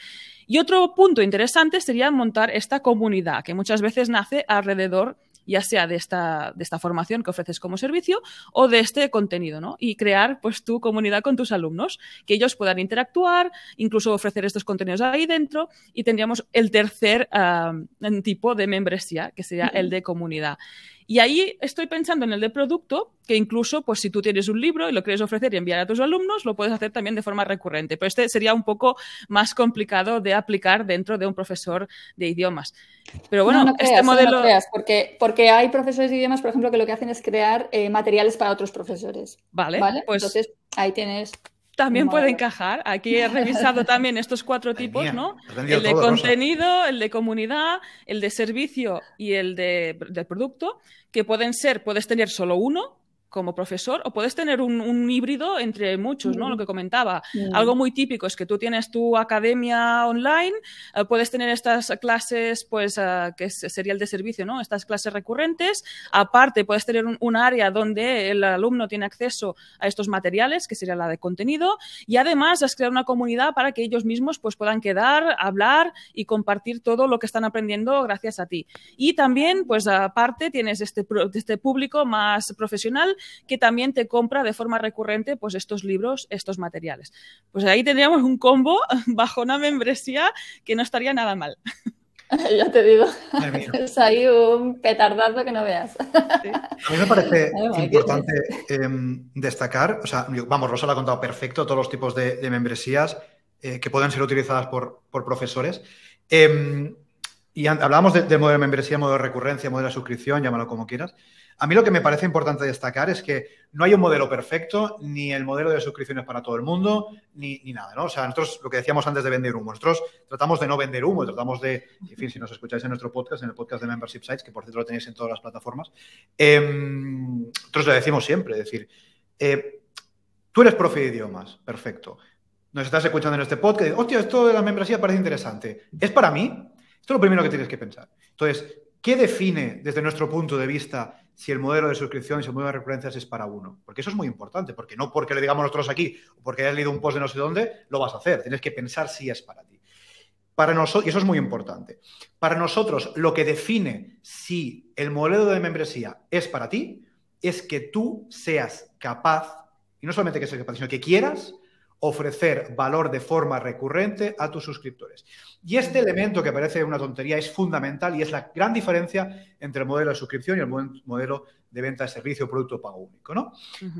Y otro punto interesante sería montar esta comunidad, que muchas veces nace alrededor ya sea de esta, de esta formación que ofreces como servicio o de este contenido, ¿no? Y crear pues tu comunidad con tus alumnos, que ellos puedan interactuar, incluso ofrecer estos contenidos ahí dentro y tendríamos el tercer ah, tipo de membresía, que sería el de comunidad. Y ahí estoy pensando en el de producto, que incluso, pues si tú tienes un libro y lo quieres ofrecer y enviar a tus alumnos, lo puedes hacer también de forma recurrente. Pero este sería un poco más complicado de aplicar dentro de un profesor de idiomas. Pero bueno, este modelo. No porque, porque hay profesores de idiomas, por ejemplo, que lo que hacen es crear eh, materiales para otros profesores. Vale, Pues Entonces, ahí tienes también puede encajar. Aquí he revisado también estos cuatro tipos, ¿no? El de contenido, el de comunidad, el de servicio y el de, producto, que pueden ser, puedes tener solo uno, como profesor o puedes tener un, híbrido entre muchos, ¿no? Lo que comentaba. Algo muy típico es que tú tienes tu academia online, eh, puedes tener estas clases, pues, eh, que sería el de servicio, ¿no? Estas clases recurrentes. Aparte, puedes tener un, área donde el alumno tiene acceso a estos materiales, que sería la de contenido. Y además, has creado una comunidad para que ellos mismos pues, puedan quedar, hablar y compartir todo lo que están aprendiendo gracias a ti. Y también, pues, aparte, tienes este, este público más profesional que también te compra de forma recurrente pues estos libros, estos materiales. Pues ahí tendríamos un combo bajo una membresía que no estaría nada mal. Ya te digo, es ahí un petardazo que no veas. A mí me parece importante em, destacar, o sea, vamos, Rosa lo ha contado perfecto, todos los tipos de, membresías eh, que pueden ser utilizadas por, profesores. Em, y hablábamos del modelo de membresía, modelo de recurrencia, modelo de suscripción, llámalo como quieras. A mí lo que me parece importante destacar es que no hay un modelo perfecto, ni el modelo de suscripciones para todo el mundo, ni, nada, ¿no? O sea, nosotros, lo que decíamos antes de vender humo, nosotros tratamos de no vender humo, tratamos de, en fin, si nos escucháis en nuestro podcast, en el podcast de Membership Sites, que por cierto lo tenéis en todas las plataformas, em, nosotros le decimos siempre, es decir, eh, tú eres profe de idiomas, perfecto. Nos estás escuchando en este podcast, hostia, esto de la membresía parece interesante. ¿Es para mí? Esto es lo primero que tienes que pensar. Entonces, ¿qué define desde nuestro punto de vista si el modelo de suscripción, si el modelo de recurrencias es para uno. Porque eso es muy importante, porque no porque le digamos nosotros aquí o porque hayas leído un post de no sé dónde, lo vas a hacer. Tienes que pensar si es para ti. Para nosotros, y eso es muy importante, para nosotros lo que define si el modelo de membresía es para ti es que tú seas capaz, y no solamente que seas capaz, sino que quieras ofrecer valor de forma recurrente a tus suscriptores. Y este elemento que parece una tontería es fundamental y es la gran diferencia entre el modelo de suscripción y el modelo de venta de servicio o producto pago único. ¿no?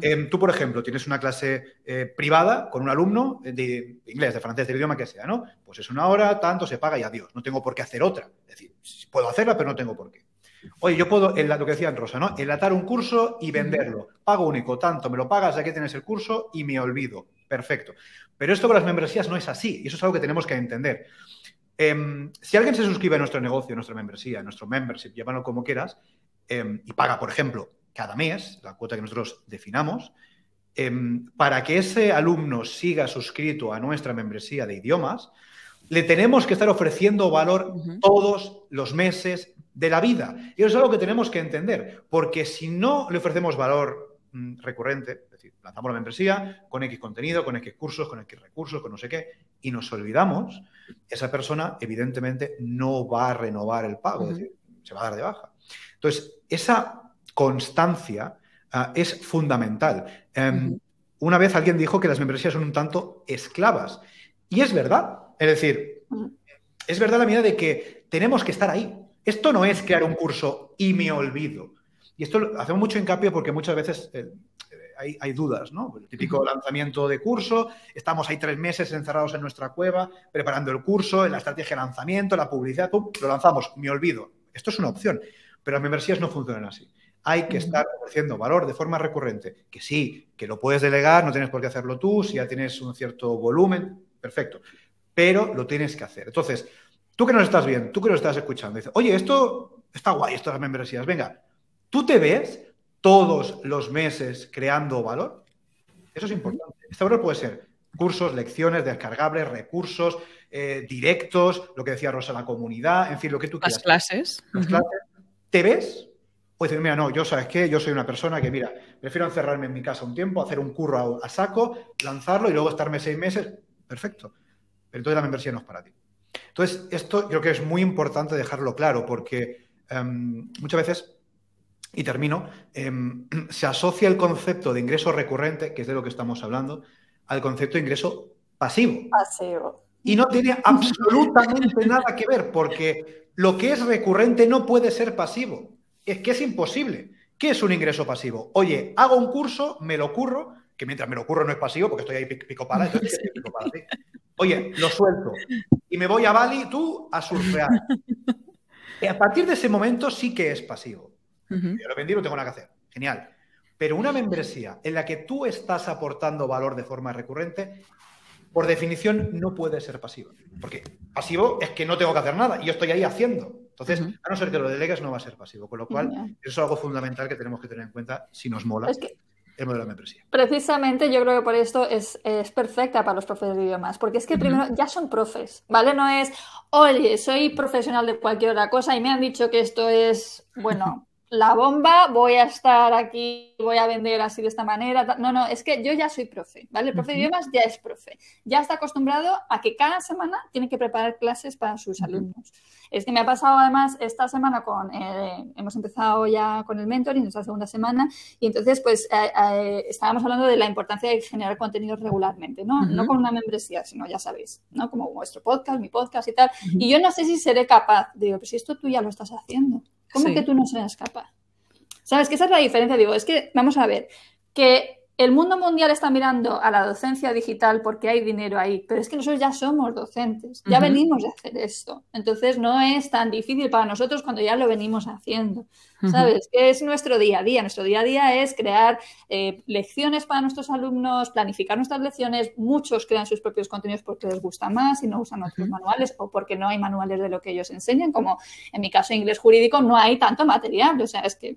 Em, tú, por ejemplo, tienes una clase eh, privada con un alumno de inglés, de francés, del idioma que sea, ¿no? Pues es una hora, tanto se paga y adiós. No tengo por qué hacer otra. Es decir, puedo hacerla, pero no tengo por qué. Oye, yo puedo, lo que decía Rosa, ¿no? Enlatar un curso y venderlo. Pago único, tanto, me lo pagas, ya que tienes el curso y me olvido. Perfecto. Pero esto con las membresías no es así y eso es algo que tenemos que entender. Em, si alguien se suscribe a nuestro negocio, a nuestra membresía, a nuestro membership, llámalo como quieras, em, y paga, por ejemplo, cada mes, la cuota que nosotros definamos, em, para que ese alumno siga suscrito a nuestra membresía de idiomas, le tenemos que estar ofreciendo valor todos los meses de la vida. Y eso es algo que tenemos que entender, porque si no le ofrecemos valor mm, recurrente, decir, lanzamos la membresía con X contenido, con X cursos, con X recursos, con no sé qué, y nos olvidamos, esa persona evidentemente no va a renovar el pago, es decir, se va a dar de baja. Entonces, esa constancia ah, es fundamental. Em, una vez alguien dijo que las membresías son un tanto esclavas, y es verdad. Es decir, es verdad la medida de que tenemos que estar ahí. Esto no es crear un curso y me olvido. Y esto hacemos mucho hincapié porque muchas veces eh, hay, dudas, ¿no? El típico lanzamiento de curso, estamos ahí tres meses encerrados en nuestra cueva, preparando el curso, la estrategia de lanzamiento, la publicidad, lo lanzamos, me olvido. Esto es una opción, pero las membresías no funcionan así. Hay que estar ofreciendo valor de forma recurrente. Que sí, que lo puedes delegar, no tienes por qué hacerlo tú, si ya tienes un cierto volumen, perfecto. Pero lo tienes que hacer. Entonces, tú que nos estás viendo, tú que nos estás escuchando, dices, oye, esto está guay, esto de las membresías, venga, ¿tú te ves todos los meses creando valor? Eso es importante. Este valor puede ser cursos, lecciones, descargables, recursos, eh, directos, lo que decía Rosa, la comunidad, en fin, lo que tú quieras. Las clases. Las clases. ¿Te ves? O decir, mira, no, yo sabes qué, yo soy una persona que, mira, prefiero encerrarme en mi casa un tiempo, hacer un curro a, a saco, lanzarlo y luego estarme seis meses. Perfecto. Pero entonces la membresía no es para ti. Entonces, esto creo que es muy importante dejarlo claro porque em, muchas veces, y termino, em, se asocia el concepto de ingreso recurrente, que es de lo que estamos hablando, al concepto de ingreso pasivo. Pasivo. Y no tiene absolutamente nada que ver porque lo que es recurrente no puede ser pasivo. Es que es imposible. ¿Qué es un ingreso pasivo? Oye, hago un curso, me lo curro, que mientras me lo curro no es pasivo porque estoy ahí pico para, entonces pico para, Oye, lo suelto y me voy a Bali, tú a surfear. Y a partir de ese momento sí que es pasivo. Yo lo vendí, no tengo nada que hacer. Genial. Pero una membresía en la que tú estás aportando valor de forma recurrente, por definición no puede ser pasivo. Porque pasivo es que no tengo que hacer nada y yo estoy ahí haciendo. Entonces, a no ser que lo delegues, no va a ser pasivo. Con lo cual, eso es algo fundamental que tenemos que tener en cuenta si nos mola. el modelo de membresía. Precisamente yo creo que por esto es, perfecta para los profes de idiomas, porque es que primero ya son profes, ¿vale? No es, oye, soy profesional de cualquier otra cosa y me han dicho que esto es, bueno, la bomba, voy a estar aquí, voy a vender así de esta manera. No, no, es que yo ya soy profe, ¿vale? El profe de idiomas ya es profe. Ya está acostumbrado a que cada semana tiene que preparar clases para sus alumnos. Es que me ha pasado además esta semana con, eh, hemos empezado ya con el mentoring, esta segunda semana, y entonces pues eh, eh, estábamos hablando de la importancia de generar contenidos regularmente, ¿no? No con una membresía, sino ya sabéis, ¿no? Como vuestro podcast, mi podcast y tal. Y yo no sé si seré capaz, digo, pues si esto tú ya lo estás haciendo. ¿Cómo que tú no seas capaz? ¿Sabes? Que esa es la diferencia. Digo, es que, vamos a ver, que el mundo mundial está mirando a la docencia digital porque hay dinero ahí, pero es que nosotros ya somos docentes, ya venimos de hacer esto. Entonces no es tan difícil para nosotros cuando ya lo venimos haciendo. ¿Sabes? Es nuestro día a día. Nuestro día a día es crear eh, lecciones para nuestros alumnos, planificar nuestras lecciones. Muchos crean sus propios contenidos porque les gusta más y no usan otros manuales o porque no hay manuales de lo que ellos enseñan, como en mi caso inglés jurídico no hay tanto material. O sea, es que,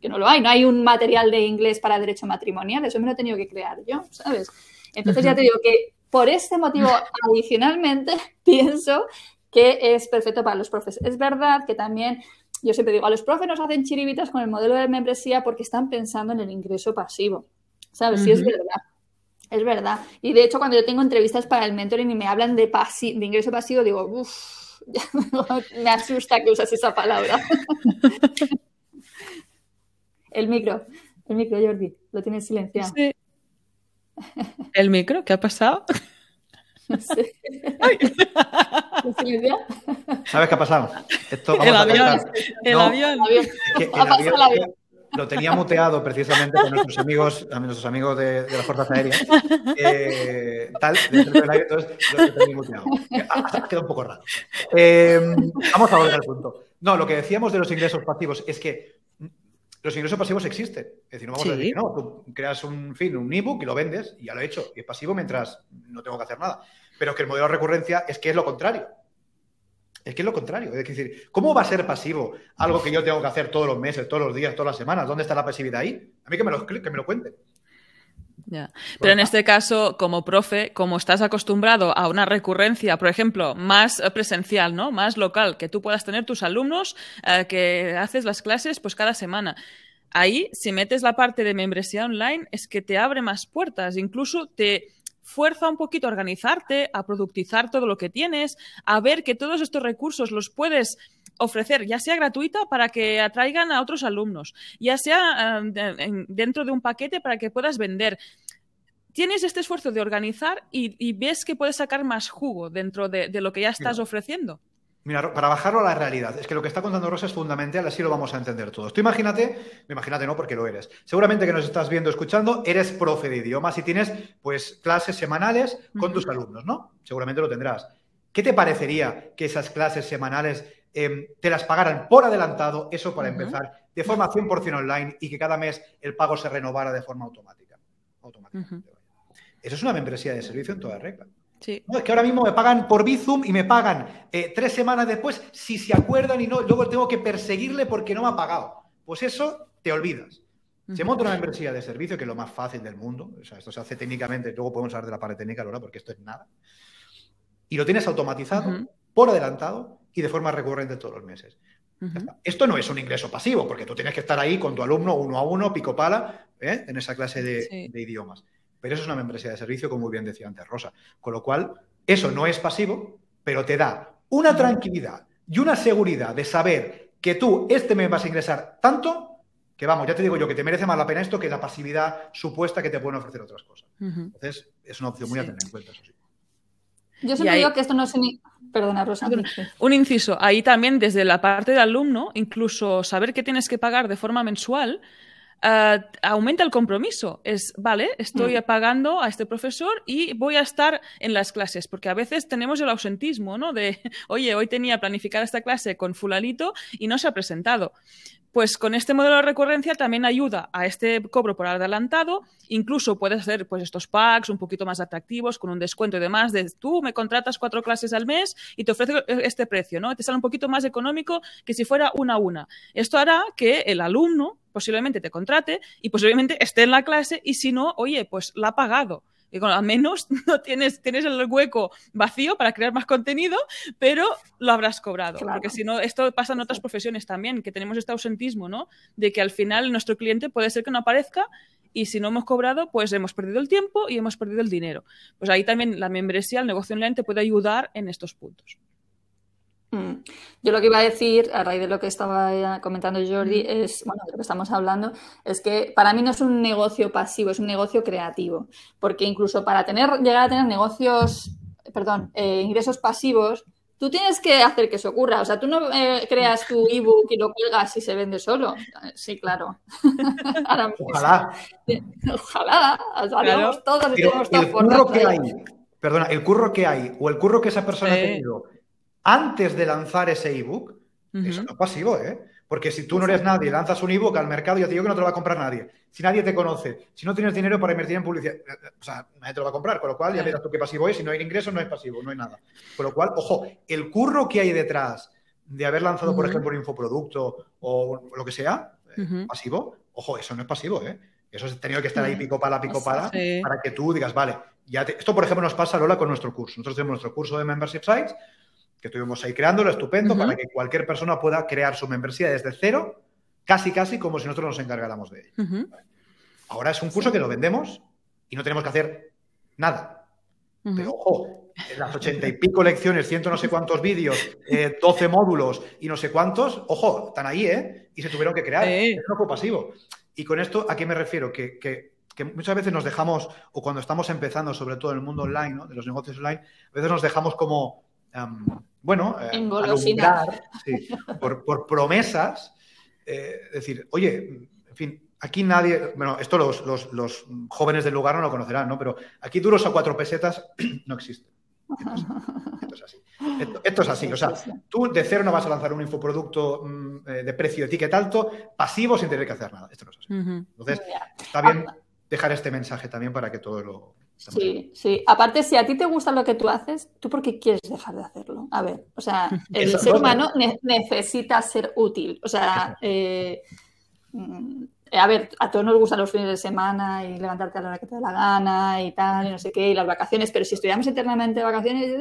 que no lo hay. No hay un material de inglés para derecho matrimonial. Eso me lo he tenido que crear yo, ¿sabes? Entonces ya te digo que por este motivo, adicionalmente, pienso que es perfecto para los profes. Es verdad que también yo siempre digo, a los profes nos hacen chiribitas con el modelo de membresía porque están pensando en el ingreso pasivo. ¿Sabes? Sí, es verdad. Es verdad. Y de hecho, cuando yo tengo entrevistas para el mentoring y me hablan de, de ingreso pasivo, digo, uff, me asusta que usas esa palabra. el micro, el micro, Jordi, lo tienes silenciado. Sí. ¿El micro? ¿Qué ha pasado? ¿Sabes qué ha pasado? el, avión, el, avión. Lo tenía muteado precisamente con nuestros amigos, a nuestros amigos de, las fuerzas aéreas. Eh, tal, del aire, entonces lo tenía muteado. Ha quedado un poco raro. Eh, vamos a volver al punto. No, lo que decíamos de los ingresos pasivos es que los ingresos pasivos existen. Es decir, no vamos a decir que no, tú creas un fin, un ebook y lo vendes y ya lo he hecho. Y es pasivo mientras no tengo que hacer nada. Pero que el modelo de recurrencia es que es lo contrario. Es que es lo contrario. Es decir, ¿cómo va a ser pasivo algo que yo tengo que hacer todos los meses, todos los días, todas las semanas? ¿Dónde está la pasividad ahí? A mí que me lo, que me lo cuenten. Ya. Pero en este caso, como profe, como estás acostumbrado a una recurrencia, por ejemplo, más presencial, ¿no? Más local, que tú puedas tener tus alumnos eh, que haces las clases pues cada semana. Ahí, si metes la parte de membresía online, es que te abre más puertas, incluso te fuerza un poquito a organizarte, a productizar todo lo que tienes, a ver que todos estos recursos los puedes ofrecer, ya sea gratuita para que atraigan a otros alumnos, ya sea eh, dentro de un paquete para que puedas vender. Tienes este esfuerzo de organizar y, ves que puedes sacar más jugo dentro de, lo que ya estás ofreciendo. Mira, para bajarlo a la realidad, es que lo que está contando Rosa es fundamental, así lo vamos a entender todos. Tú imagínate, imagínate no porque lo eres. Seguramente que nos estás viendo, escuchando, eres profe de idiomas y tienes pues clases semanales con tus alumnos, ¿no? Seguramente lo tendrás. ¿Qué te parecería que esas clases semanales Em, te las pagaran por adelantado, eso para empezar, de forma 100% online y que cada mes el pago se renovara de forma automática. Eso es una membresía de servicio en toda regla. Sí. es que ahora mismo me pagan por Bizum y me pagan eh, tres semanas después si se acuerdan y no, luego tengo que perseguirle porque no me ha pagado. Pues eso te olvidas. Se monta una membresía de servicio, que es lo más fácil del mundo. O sea, esto se hace técnicamente, luego podemos hablar de la parte técnica ahora porque esto es nada. Y lo tienes automatizado, por adelantado, y de forma recurrente todos los meses. Esto no es un ingreso pasivo, porque tú tienes que estar ahí con tu alumno uno a uno, pico pala, ¿eh? en esa clase de, idiomas. Pero eso es una membresía de servicio, como muy bien decía antes Rosa. Con lo cual, eso no es pasivo, pero te da una tranquilidad y una seguridad de saber que tú este mes vas a ingresar tanto que vamos, ya te digo yo que te merece más la pena esto que la pasividad supuesta que te pueden ofrecer otras cosas. Entonces, es una opción muy a tener en cuenta. Eso sí. Yo siempre digo que esto no es un... Perdona, Rosa. Un inciso. Ahí también, desde la parte de alumno, incluso saber que tienes que pagar de forma mensual, eh, aumenta el compromiso. Es, vale, estoy mm. pagando a este profesor y voy a estar en las clases, porque a veces tenemos el ausentismo, ¿no? De, oye, hoy tenía planificada esta clase con fulalito y no se ha presentado pues con este modelo de recurrencia también ayuda a este cobro por adelantado. Incluso puedes hacer pues estos packs un poquito más atractivos con un descuento y demás. De tú me contratas cuatro clases al mes y te ofrezco este precio, ¿no? Te sale un poquito más económico que si fuera una a una. Esto hará que el alumno posiblemente te contrate y posiblemente esté en la clase y si no, oye, pues la ha pagado. Y al menos no tienes, tienes el hueco vacío para crear más contenido, pero lo habrás cobrado. Porque si no, esto pasa en otras profesiones también, que tenemos este ausentismo, ¿no? De que al final nuestro cliente puede ser que no aparezca y si no hemos cobrado, pues hemos perdido el tiempo y hemos perdido el dinero. Pues ahí también la membresía, el negocio online te puede ayudar en estos puntos. Mm. Yo lo que iba a decir, a raíz de lo que estaba comentando Jordi, es, bueno, de lo que estamos hablando, es que para mí no es un negocio pasivo, es un negocio creativo. Porque incluso para tener, llegar a tener negocios, perdón, eh, ingresos pasivos, tú tienes que hacer que eso ocurra. O sea, tú no eh, creas tu ebook y lo cuelgas y se vende solo. Sí, claro. Ojalá. Ojalá. O todos el curro que hay, perdona, el curro que hay o el curro que esa persona ha tenido antes de lanzar ese ebook, eso no es pasivo, ¿eh? Porque si tú no eres nadie, lanzas un ebook al mercado, yo te digo que no te lo va a comprar nadie. Si nadie te conoce, si no tienes dinero para invertir en publicidad, eh, eh, o sea, nadie te lo va a comprar. Con lo cual, ya verás tú qué pasivo es. Si no hay ingresos, no es pasivo, no hay nada. Con lo cual, ojo, el curro que hay detrás de haber lanzado, por ejemplo, un infoproducto o lo que sea, eh, pasivo, ojo, eso no es pasivo, ¿eh? Eso has tenido que estar ahí pico pala, pico pala, para que tú digas, vale, ya esto, por ejemplo, nos pasa, Lola, con nuestro curso. Nosotros tenemos nuestro curso de Membership Sites, que estuvimos ahí creándolo, estupendo, para que cualquier persona pueda crear su membresía desde cero, casi casi como si nosotros nos encargáramos de ello. Ahora es un curso que lo vendemos y no tenemos que hacer nada. Pero ojo, las ochenta y pico lecciones, ciento no sé cuántos vídeos, eh, doce módulos y no sé cuántos, ojo, están ahí, ¿eh? Y se tuvieron que crear. Es un pasivo. Y con esto, ¿a qué me refiero? Que, que, muchas veces nos dejamos, o cuando estamos empezando, sobre todo en el mundo online, ¿no? de los negocios online, a veces nos dejamos como bueno, eh, por, promesas, eh, decir, oye, en fin, aquí nadie, bueno, esto los, jóvenes del lugar no lo conocerán, ¿no? Pero aquí duros a cuatro pesetas no existen. Esto es así. Esto, es así. O sea, tú de cero no vas a lanzar un infoproducto mm, eh, de precio etiqueta alto, pasivo, sin tener que hacer nada. Esto no es así. Entonces, está bien dejar este mensaje también para que todos lo, Sí, sí. Aparte, si a ti te gusta lo que tú haces, ¿tú por qué quieres dejar de hacerlo? A ver, o sea, el ser humano necesita ser útil. O sea, eh, mm, eh, a ver, a todos nos gustan los fines de semana y levantarte a la hora que te da la gana y tal, y no sé qué, y las vacaciones, pero si estudiamos eternamente vacaciones,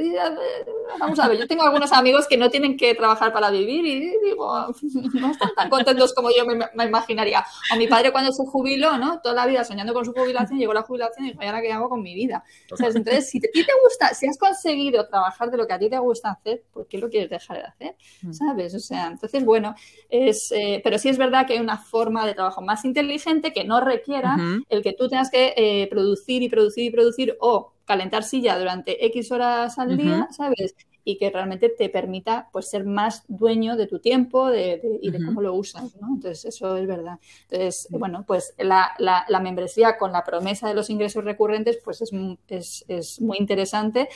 vamos a ver, yo tengo algunos amigos que no tienen que trabajar para vivir y digo, no están tan contentos como yo me, imaginaría. O mi padre cuando se jubiló, ¿no? Toda la vida soñando con su jubilación, llegó la jubilación y dijo, ¿y ahora qué hago con mi vida? Entonces, si a ti te gusta, si has conseguido trabajar de lo que a ti te gusta hacer, ¿por qué lo quieres dejar de hacer? Mm. ¿Sabes? O sea, entonces, bueno, es, eh, pero sí es verdad que hay una forma de trabajo más inteligente que no requiera el que tú tengas que eh, producir y producir y producir o calentar silla durante X horas al día, ¿sabes? Y que realmente te permita pues ser más dueño de tu tiempo y de cómo lo usas, ¿no? Entonces, eso es verdad. Entonces, bueno, pues la, la, membresía con la promesa de los ingresos recurrentes pues es, es, es, muy interesante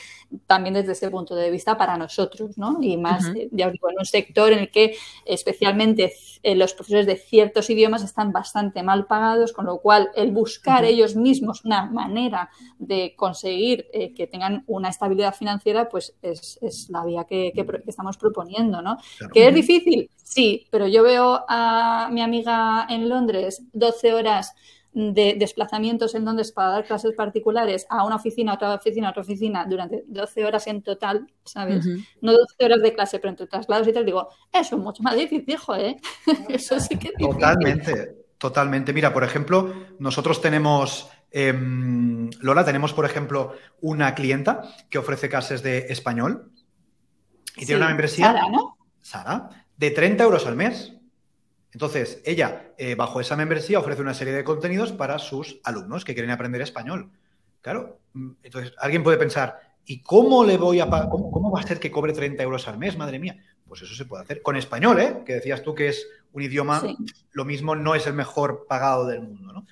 también desde ese punto de vista para nosotros, ¿no? Y más, ya os digo, en un sector en el que especialmente eh, los profesores de ciertos idiomas están bastante mal pagados, con lo cual el buscar ellos mismos una manera de conseguir eh, que tengan una estabilidad financiera pues es la vía que, estamos proponiendo, ¿no? ¿Que es difícil? Sí, pero yo veo a mi amiga en Londres 12 horas de desplazamientos en Londres para dar clases particulares a una oficina, a otra oficina, a otra oficina durante 12 horas en total, ¿sabes? No 12 horas de clase, pero entre traslados y tal, digo, eso es mucho más difícil, hijo, ¿eh? eso sí que es Totalmente, totalmente. Mira, por ejemplo, nosotros tenemos em, Lola, tenemos, por ejemplo, una clienta que ofrece clases de español y tiene una membresía. Sara, ¿no? Sara, de 30 euros al mes. Entonces, ella, eh, bajo esa membresía, ofrece una serie de contenidos para sus alumnos que quieren aprender español. Claro, mm, entonces alguien puede pensar, ¿y cómo le voy a cómo, va a ser que cobre 30 euros al mes? Madre mía. Pues eso se puede hacer con español, ¿eh? Que decías tú que es un idioma, lo mismo no es el mejor pagado del mundo, ¿no?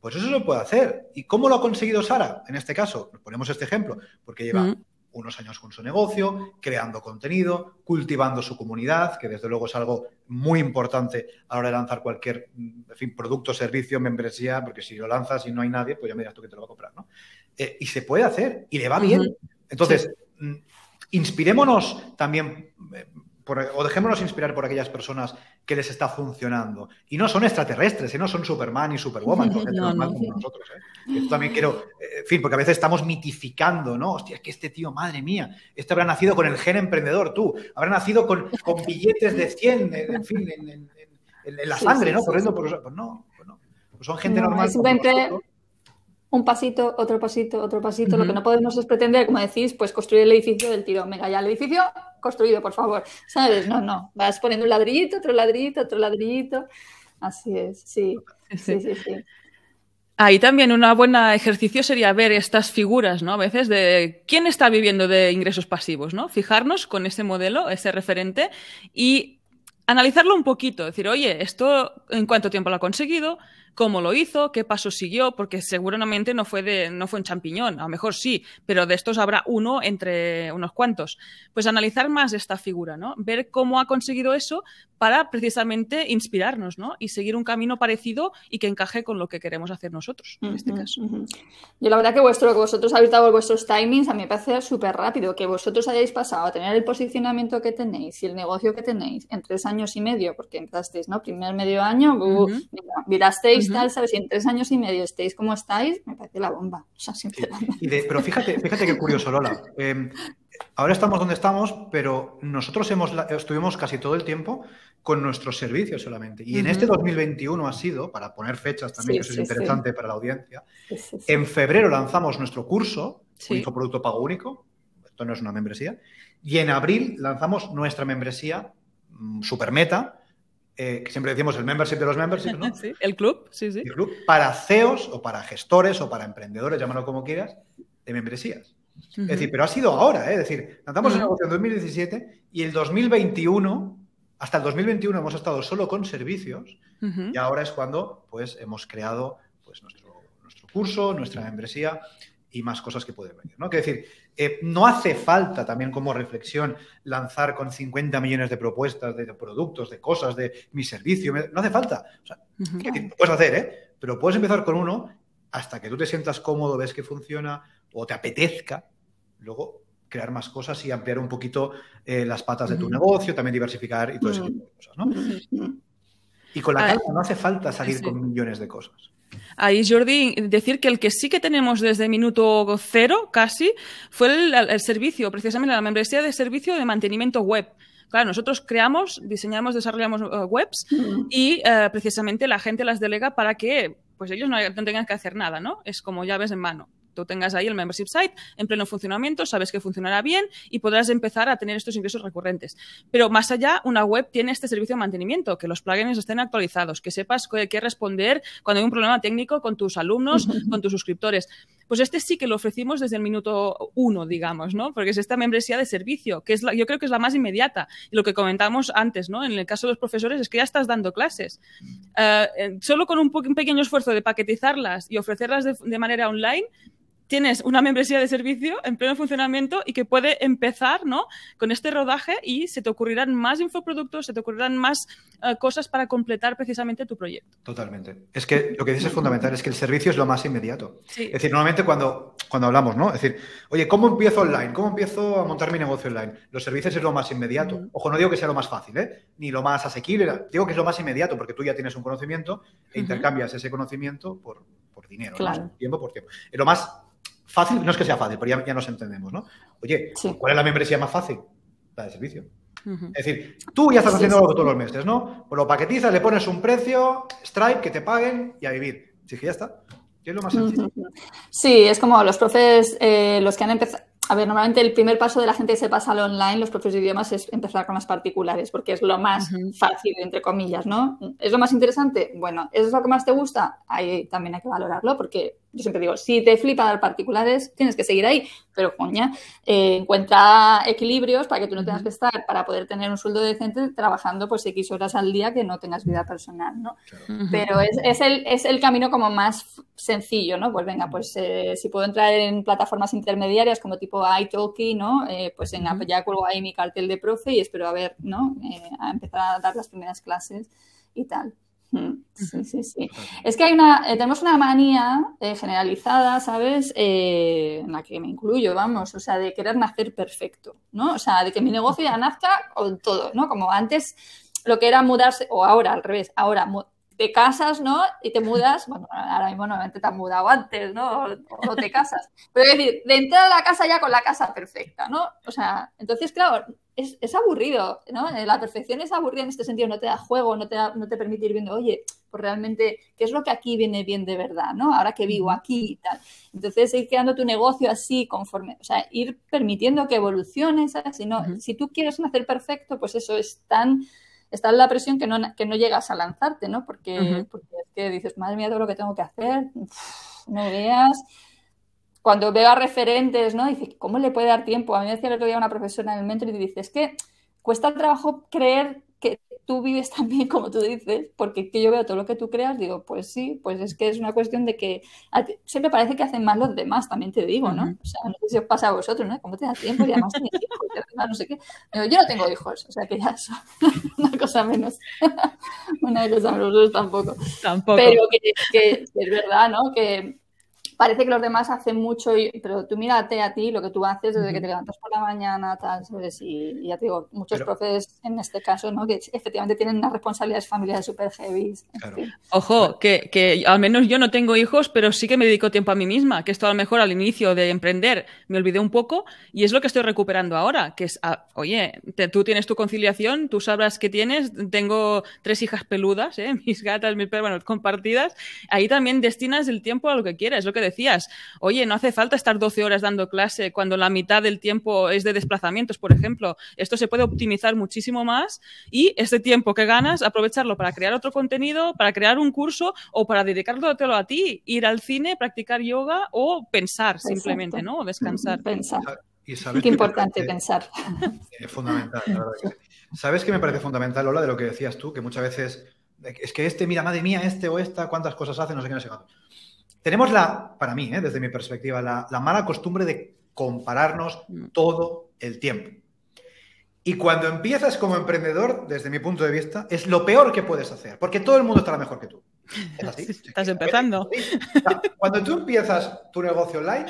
Pues eso se puede hacer. ¿Y cómo lo ha conseguido Sara? En este caso, ponemos este ejemplo, porque lleva mm unos años con su negocio, creando contenido, cultivando su comunidad, que desde luego es algo muy importante a la hora de lanzar cualquier en fin, producto, servicio, membresía, porque si lo lanzas y no hay nadie, pues ya me dirás tú que te lo va a comprar, ¿no? Eh, y se puede hacer y le va bien. Entonces, sí. inspirémonos también eh, por, o dejémonos inspirar por aquellas personas que les está funcionando. Y no son extraterrestres, ¿eh? no son Superman y Superwoman, no, no, como nosotros. ¿eh? Esto también quiero, eh, en fin, porque a veces estamos mitificando, ¿no? Hostia, es que este tío, madre mía, este habrá nacido con el gen emprendedor, tú, habrá nacido con, con billetes de 100, en fin, en, en, en la sangre, sí, ¿no? Corriendo sí, por Pues no, pues no. Pues son gente normal. Un pasito, otro pasito, otro pasito. Uh -huh. Lo que no podemos es pretender, como decís, pues construir el edificio del tirón. Venga, ya el edificio construido, por favor. ¿Sabes? No, no. Vas poniendo un ladrillito, otro ladrillito, otro ladrillito. Así es, sí. Sí, sí, sí. Ahí también un buen ejercicio sería ver estas figuras, ¿no? A veces de quién está viviendo de ingresos pasivos, ¿no? Fijarnos con ese modelo, ese referente y analizarlo un poquito, decir, oye, esto en cuánto tiempo lo ha conseguido, cómo lo hizo, qué paso siguió, porque seguramente no fue, de, no fue un champiñón, a lo mejor sí, pero de estos habrá uno entre unos cuantos. Pues analizar más esta figura, ¿no? Ver cómo ha conseguido eso para precisamente inspirarnos, ¿no? Y seguir un camino parecido y que encaje con lo que queremos hacer nosotros, en uh -huh, este caso. Uh -huh. Yo la verdad que, vuestro, que vosotros habéis dado vuestros timings, a mí me parece súper rápido, que vosotros hayáis pasado a tener el posicionamiento que tenéis y el negocio que tenéis en tres años y medio, porque empezasteis, ¿no? Primer medio año, uh -huh. mirasteis uh -huh. tal, ¿sabes? Y en tres años y medio estéis como estáis, me parece la bomba. O sea, sinceramente. Sí. De, pero fíjate, fíjate qué curioso, Lola. Eh, ahora estamos donde estamos, pero nosotros hemos, estuvimos casi todo el tiempo con nuestros servicios solamente. Y uh -huh. en este 2021 ha sido, para poner fechas también, sí, que eso sí, es interesante sí. para la audiencia, en febrero lanzamos nuestro curso, un infoproducto pago único, esto no es una membresía, y en abril lanzamos nuestra membresía mm, super meta, eh, que siempre decimos el membership de los memberships, ¿no? Sí, el club, sí, sí. El club para CEOs o para gestores o para emprendedores, llámalo como quieras, de membresías. Uh -huh. Es decir, pero ha sido ahora, ¿eh? es decir, lanzamos uh -huh. el negocio en 2017 y el 2021 hasta el 2021 hemos estado solo con servicios uh -huh. y ahora es cuando pues, hemos creado pues, nuestro, nuestro curso, nuestra membresía y más cosas que pueden venir. ¿no? Que decir, eh, no hace falta también como reflexión lanzar con 50 millones de propuestas, de, de productos, de cosas, de mi servicio. No hace falta. O sea, uh -huh. decir, lo puedes hacer, ¿eh? pero puedes empezar con uno hasta que tú te sientas cómodo, ves que funciona o te apetezca. Luego crear más cosas y ampliar un poquito eh, las patas de tu negocio, también diversificar y todo ese tipo de cosas, ¿no? Y con la calma no hace falta salir sí. con millones de cosas. Ahí, Jordi, decir que el que sí que tenemos desde minuto cero, casi, fue el, el servicio, precisamente la membresía de servicio de mantenimiento web. Claro, nosotros creamos, diseñamos, desarrollamos uh, webs y uh, precisamente la gente las delega para que pues ellos no, tengan que hacer nada, ¿no? Es como llaves en mano tú tengas ahí el membership site en pleno funcionamiento, sabes que funcionará bien y podrás empezar a tener estos ingresos recurrentes. Pero más allá, una web tiene este servicio de mantenimiento, que los plugins estén actualizados, que sepas qué responder cuando hay un problema técnico con tus alumnos, con tus suscriptores. Pues este sí que lo ofrecimos desde el minuto uno, digamos, ¿no? Porque es esta membresía de servicio, que es la, yo creo que es la más inmediata. Y lo que comentamos antes, ¿no? En el caso de los profesores es que ya estás dando clases. Uh, solo con un, un, pequeño esfuerzo de paquetizarlas y ofrecerlas de, de manera online, tienes una membresía de servicio en pleno funcionamiento y que puede empezar ¿no? con este rodaje y se te ocurrirán más infoproductos, se te ocurrirán más uh, cosas para completar precisamente tu proyecto. Totalmente. Es que lo que dices es fundamental, es que el servicio es lo más inmediato. Sí. Es decir, normalmente cuando, cuando hablamos, ¿no? Es decir, oye, ¿cómo empiezo online? ¿Cómo empiezo a montar mi negocio online? Los servicios es lo más inmediato. Mm. Ojo, no digo que sea lo más fácil, ¿eh? Ni lo más asequible, digo que es lo más inmediato porque tú ya tienes un conocimiento e uh -huh. intercambias ese conocimiento por, por dinero, claro. ¿no? tiempo por tiempo. Es lo más Fácil, no es que sea fácil, pero ya, ya nos entendemos, ¿no? Oye, sí. ¿cuál es la membresía más fácil? La de servicio. Uh -huh. Es decir, tú ya estás haciendo sí, algo todos los meses, ¿no? Pues lo paquetizas, le pones un precio, Stripe, que te paguen y a vivir. Sí, que ya está. es lo más sencillo. Sí, es como los profes, eh, los que han empezado. A ver, normalmente el primer paso de la gente que se pasa al online, los profes de idiomas, es empezar con las particulares, porque es lo más uh -huh. fácil, entre comillas, ¿no? ¿Es lo más interesante? Bueno, ¿es lo que más te gusta? Ahí también hay que valorarlo, porque yo siempre digo, si te flipa dar particulares, tienes que seguir ahí, pero coña, eh, encuentra equilibrios para que tú no tengas que estar, para poder tener un sueldo decente, trabajando pues X horas al día que no tengas vida personal, ¿no? Pero es, es, el, es el camino como más sencillo, ¿no? Pues venga, pues eh, si puedo entrar en plataformas intermediarias como tipo iTalki, ¿no? Eh, pues en ya cuelgo ahí mi cartel de profe y espero a ver, ¿no? a empezar a dar las primeras clases y tal. Sí, sí, sí. Es que hay una, eh, tenemos una manía eh, generalizada, ¿sabes? Eh, en la que me incluyo, vamos, o sea, de querer nacer perfecto, ¿no? O sea, de que mi negocio ya nazca con todo, ¿no? Como antes lo que era mudarse, o ahora al revés, ahora te casas, ¿no? Y te mudas, bueno, ahora mismo normalmente te has mudado antes, ¿no? O, te casas. Pero es decir, de entrar a la casa ya con la casa perfecta, ¿no? O sea, entonces, claro, es, es, aburrido, ¿no? La perfección es aburrida en este sentido, no te da juego, no te, no te permite ir viendo, oye, pues realmente, ¿qué es lo que aquí viene bien de verdad, ¿no? Ahora que vivo aquí y tal. Entonces, ir creando tu negocio así, conforme, o sea, ir permitiendo que evolucione, ¿sabes? Si, no, si tú quieres nacer perfecto, pues eso es tan está la presión que no, que no llegas a lanzarte, ¿no? Porque, porque es que dices, madre mía, todo lo que tengo que hacer, no veas. Cuando veo a referentes, ¿no? Dice, ¿cómo le puede dar tiempo? A mí me decía el otro día una profesora en el mentor y dice, es que cuesta trabajo creer que tú vives tan bien como tú dices, porque que yo veo todo lo que tú creas, digo, pues sí, pues es que es una cuestión de que siempre parece que hacen más los demás, también te digo, ¿no? O sea, no sé si os pasa a vosotros, ¿no? ¿Cómo te da tiempo? Y además tienes hijos, no sé qué. yo no tengo hijos, o sea que ya es una cosa menos. una cosa menos, tampoco. Tampoco. Pero que, que es verdad, ¿no? Que parece que los demás hacen mucho, pero tú mírate a ti lo que tú haces desde que te levantas por la mañana, tal, ¿sabes? Y, ya te digo, muchos profes en este caso, ¿no? Que efectivamente tienen unas responsabilidades familiares súper heavy. Ojo, que, que, al menos yo no tengo hijos, pero sí que me dedico tiempo a mí misma, que esto a lo mejor al inicio de emprender me olvidé un poco y es lo que estoy recuperando ahora, que es, ah, oye, tú tienes tu conciliación, tú sabrás que tienes, tengo tres hijas peludas, ¿eh? mis gatas, mis perros, bueno, compartidas, ahí también destinas el tiempo a lo que quieras, lo que decías, oye, no hace falta estar 12 horas dando clase cuando la mitad del tiempo es de desplazamientos, por ejemplo. Esto se puede optimizar muchísimo más y este tiempo que ganas, aprovecharlo para crear otro contenido, para crear un curso o para dedicarlo a ti, ir al cine, practicar yoga o pensar simplemente, ¿no? O descansar. Pensar. Y Qué importante pensar. Es fundamental, ¿Sabes qué me parece fundamental, Lola, de lo que decías tú? Que muchas veces es que este, mira, madre mía, este o esta, cuántas cosas hace, no sé qué, no sé cuánto. Tenemos la, para mí, ¿eh? desde mi perspectiva, la, mala costumbre de compararnos mm. todo el tiempo. Y cuando empiezas como emprendedor, desde mi punto de vista, es lo peor que puedes hacer, porque todo el mundo estará mejor que tú. Estás empezando. Cuando tú empiezas tu negocio online,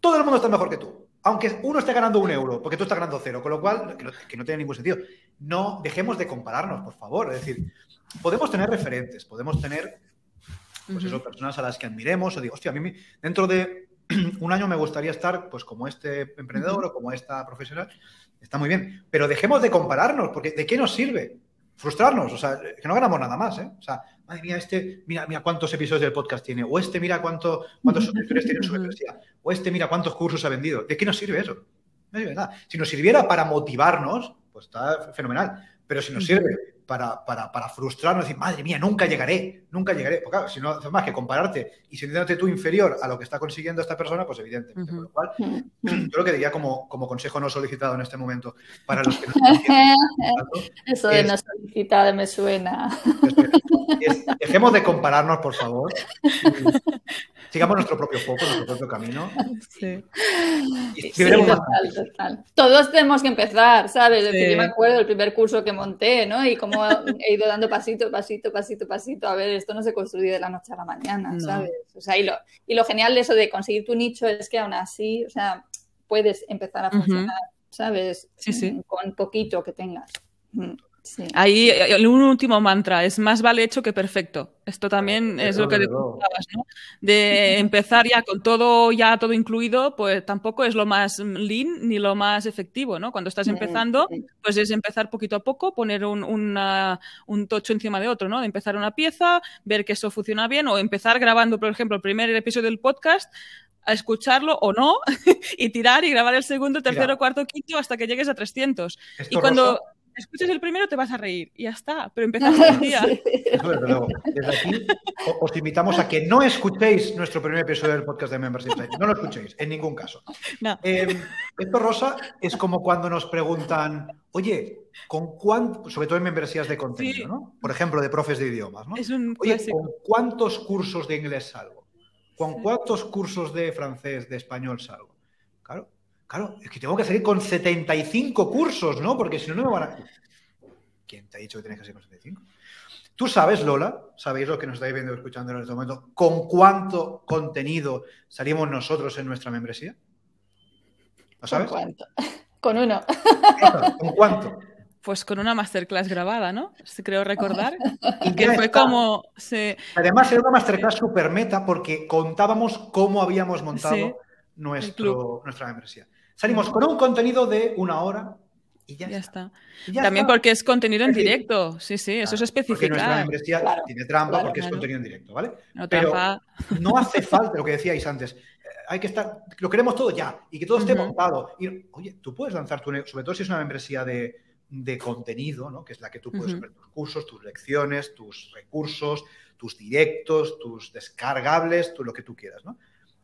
todo el mundo está mejor que tú. Aunque uno esté ganando un euro, porque tú estás ganando cero, con lo cual, que no, que no tiene ningún sentido. No dejemos de compararnos, por favor. Es decir, podemos tener referentes, podemos tener pues eso, personas a las que admiremos o digo, hostia, a mí dentro de un año me gustaría estar pues como este emprendedor o como esta profesional, está muy bien, pero dejemos de compararnos, porque ¿de qué nos sirve? Frustrarnos, o sea, que no ganamos nada más, ¿eh? O sea, madre mía, este, mira, mira cuántos episodios del podcast tiene, o este, mira cuánto, cuántos suscriptores tiene en su membresía, o este, mira cuántos cursos ha vendido. ¿De qué nos sirve eso? No sirve nada. Si nos sirviera para motivarnos, pues está fenomenal. Pero si nos sirve para, para, para frustrarnos y decir, madre mía, nunca llegaré, nunca llegaré. Porque claro, si no haces más que compararte y sintiéndote tú inferior a lo que está consiguiendo esta persona, pues evidentemente. Por lo cual, yo creo que diría como, como consejo no solicitado en este momento para los que no Eso de no solicitado me suena. dejemos de compararnos, por favor. sigamos nuestro propio foco, nuestro propio camino. Sí. Todos tenemos que empezar, ¿sabes? yo me acuerdo del primer curso que monté, ¿no? Y cómo he ido dando pasito, pasito, pasito, pasito. A ver, esto no se construye de la noche a la mañana, ¿sabes? O sea, y lo, y lo genial de eso de conseguir tu nicho es que aún así, o sea, puedes empezar a funcionar, ¿sabes? Sí, sí. Con poquito que tengas. Ahí eh, un último mantra, es más vale hecho que perfecto. Esto también es lo que decías, ¿no? De empezar ya con todo ya todo incluido, pues tampoco es lo más lean ni lo más efectivo, ¿no? Cuando estás empezando, pues es empezar poquito a poco, poner un, un tocho encima de otro, ¿no? De empezar una pieza, ver que eso funciona bien o empezar grabando, por ejemplo, el primer episodio del podcast, a escucharlo o no y tirar y grabar el segundo, tercero, cuarto, quinto hasta que llegues a 300. y cuando escuches el primero te vas a reír y ya está, pero empezamos el día. Eso desde luego. Desde aquí os invitamos a que no escuchéis nuestro primer episodio del podcast de Membership Site. No lo escuchéis, en ningún caso. No. Eh, esto, Rosa, es como cuando nos preguntan, oye, ¿con cuánto, sobre todo en membresías de contenido, Sí. ¿no? Por ejemplo, de profes de idiomas, ¿no? Es un Oye. ¿con cuántos cursos de inglés salgo? ¿Con cuántos cursos de francés, de español salgo? Claro, es que tengo que salir con 75 cursos, ¿no? Porque si no, no me van a... ¿Quién te ha dicho que tienes que salir con 75? Tú sabes, Lola, sabéis lo que nos estáis viendo escuchando en este momento, con cuánto contenido salimos nosotros en nuestra membresía. ¿Lo ¿Con sabes? cuánto? Con uno. ¿Con cuánto? Pues con una masterclass grabada, ¿no? Creo recordar. Y que fue está. como se... Además, era una masterclass super meta porque contábamos cómo habíamos montado Sí, nuestro, nuestra membresía. Salimos con un contenido de una hora y ya, Ya está. está. Y ya También está. porque es contenido en directo. Sí, sí, eso es Claro, Porque nuestra especificar. membresía Claro, tiene trampa claro, porque es contenido en directo, ¿vale? No pero- trampa. No hace falta lo que decíais antes. eh, Hay que estar, lo queremos todo ya y que todo esté Ujú. montado. Y, oye, tú puedes lanzar tu, sobre todo si es una membresía de, de contenido, ¿no? Que es la que tú puedes Ujú. ver tus cursos, tus lecciones, tus recursos, tus directos, tus descargables, tú, lo que tú quieras, ¿no?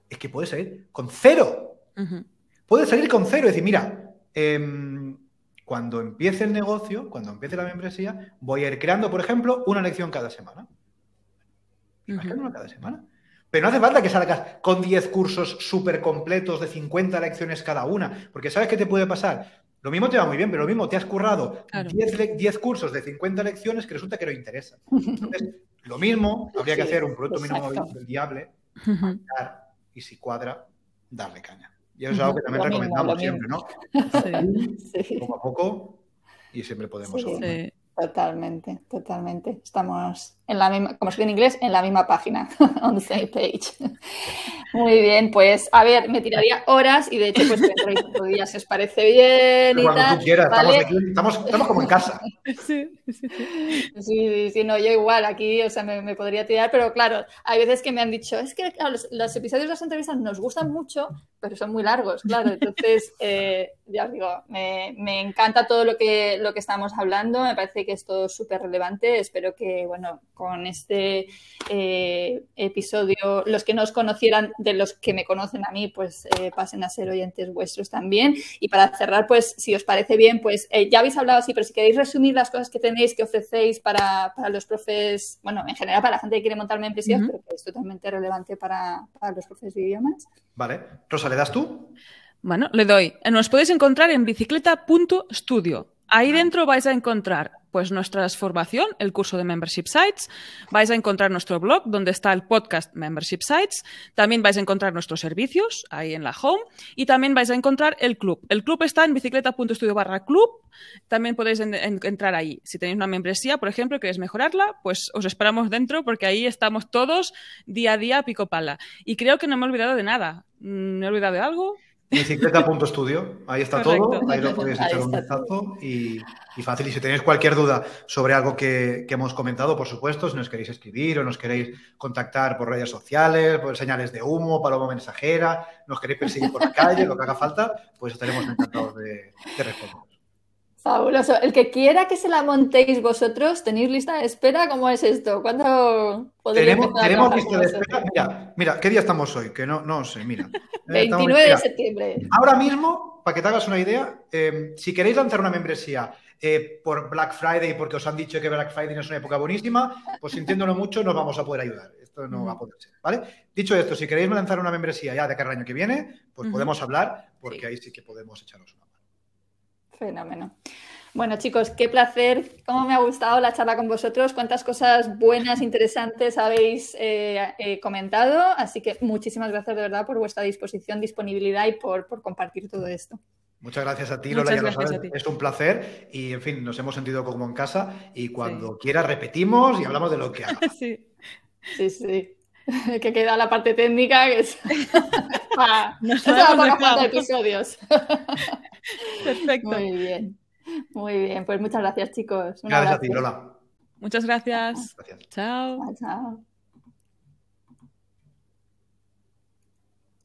Es que puedes salir con cero. Ujú. Puedes salir con cero y decir, mira, em, cuando empiece el negocio, cuando empiece la membresía, voy a ir creando, por ejemplo, una lección cada semana. Ujú. creando una cada semana. Pero no hace falta que salgas con 10 cursos súper completos de 50 lecciones cada una, porque ¿sabes qué te puede pasar? Lo mismo te va muy bien, pero lo mismo te has currado Claro. 10, le- 10 cursos de 50 lecciones que resulta que no interesan. Entonces, lo mismo habría que hacer un producto mínimo viable y si cuadra, darle caña. Y eso es algo que también Lo recomendamos siempre, mismo. ¿no? Sí, Poco a poco y siempre podemos Sí. totalmente, totalmente. Estamos en la misma, como se dice en inglés, en la misma página, on the same page. Muy bien, pues a ver, me tiraría horas y de hecho pues dentro de si os parece bien y Cuando tal. tú quieras, estamos, ¿vale? aquí, estamos, estamos como en casa. Sí, sí, sí. Sí, sí, sí, no, yo igual aquí, o sea, me, me podría tirar, pero claro, hay veces que me han dicho, es que claro, los, los episodios de las entrevistas nos gustan mucho, pero son muy largos, claro, entonces, eh, ya os digo, me, me encanta todo lo que, lo que estamos hablando, me parece que es todo súper relevante, espero que, bueno, con este eh, episodio, los que no os conocieran de los que me conocen a mí, pues eh, pasen a ser oyentes vuestros también, y para cerrar, pues, si os parece bien, pues eh, ya habéis hablado así, pero si queréis resumir las cosas que tenéis, que ofrecéis para, para los profes, bueno, en general para la gente que quiere montar membresías, Ujú. pero que es totalmente relevante para, para los profes de idiomas. Vale. Rosa, ¿le das tú? Bueno, le doy. Nos podéis encontrar en bicicleta.studio. Ahí dentro vais a encontrar pues nuestra formación, el curso de Membership Sites, vais a encontrar nuestro blog donde está el podcast Membership Sites, también vais a encontrar nuestros servicios ahí en la home y también vais a encontrar el club. El club está en bicicleta.studio barra club, también podéis en- en- entrar ahí. Si tenéis una membresía, por ejemplo, y queréis mejorarla, pues os esperamos dentro porque ahí estamos todos día a día pico pala. Y creo que no me he olvidado de nada. ¿Me he olvidado de algo? Bicicleta.studio, ahí está todo, ahí lo podéis echar un vistazo y, y fácil. Y si tenéis cualquier duda sobre algo que, que hemos comentado, por supuesto, si nos queréis escribir o nos queréis contactar por redes sociales, por señales de humo, paloma mensajera, nos queréis perseguir por la calle, lo que haga falta, pues estaremos encantados de, de responder. Fabuloso. El que quiera que se la montéis vosotros, ¿tenéis lista de espera? ¿Cómo es esto? ¿Cuándo podría Tenemos, tenemos lista de espera. Mira, mira, ¿qué día estamos hoy? Que no, no sé, mira. Eh, estamos- 29 de mira, septiembre. Ahora mismo, para que te hagas una idea, eh, si queréis lanzar una membresía eh, por Black Friday, porque os han dicho que Black Friday no es una época buenísima, pues sintiéndolo mucho, nos vamos a poder ayudar. Esto no va a poder ser, ¿vale? Dicho esto, si queréis lanzar una membresía ya de cara al año que viene, pues podemos hablar, porque Sí. ahí sí que podemos echaros una. Fenómeno. Bueno, chicos, qué placer. Cómo me ha gustado la charla con vosotros. Cuántas cosas buenas, interesantes habéis eh, eh, comentado. Así que muchísimas gracias de verdad por vuestra disposición, disponibilidad y por, por compartir todo esto. Muchas gracias a ti, Lola, ya lo sabes, a ti. es un placer y, en fin, nos hemos sentido como en casa y cuando quieras repetimos y hablamos de lo que haga. Sí. Sí, sí. Que queda la parte técnica, que es para, Nos para cuatro episodios. Perfecto. Muy bien. Muy bien. Pues muchas gracias, chicos. Un Gracias a ti, Lola. Muchas gracias. Gracias. Chao. Chao, chao.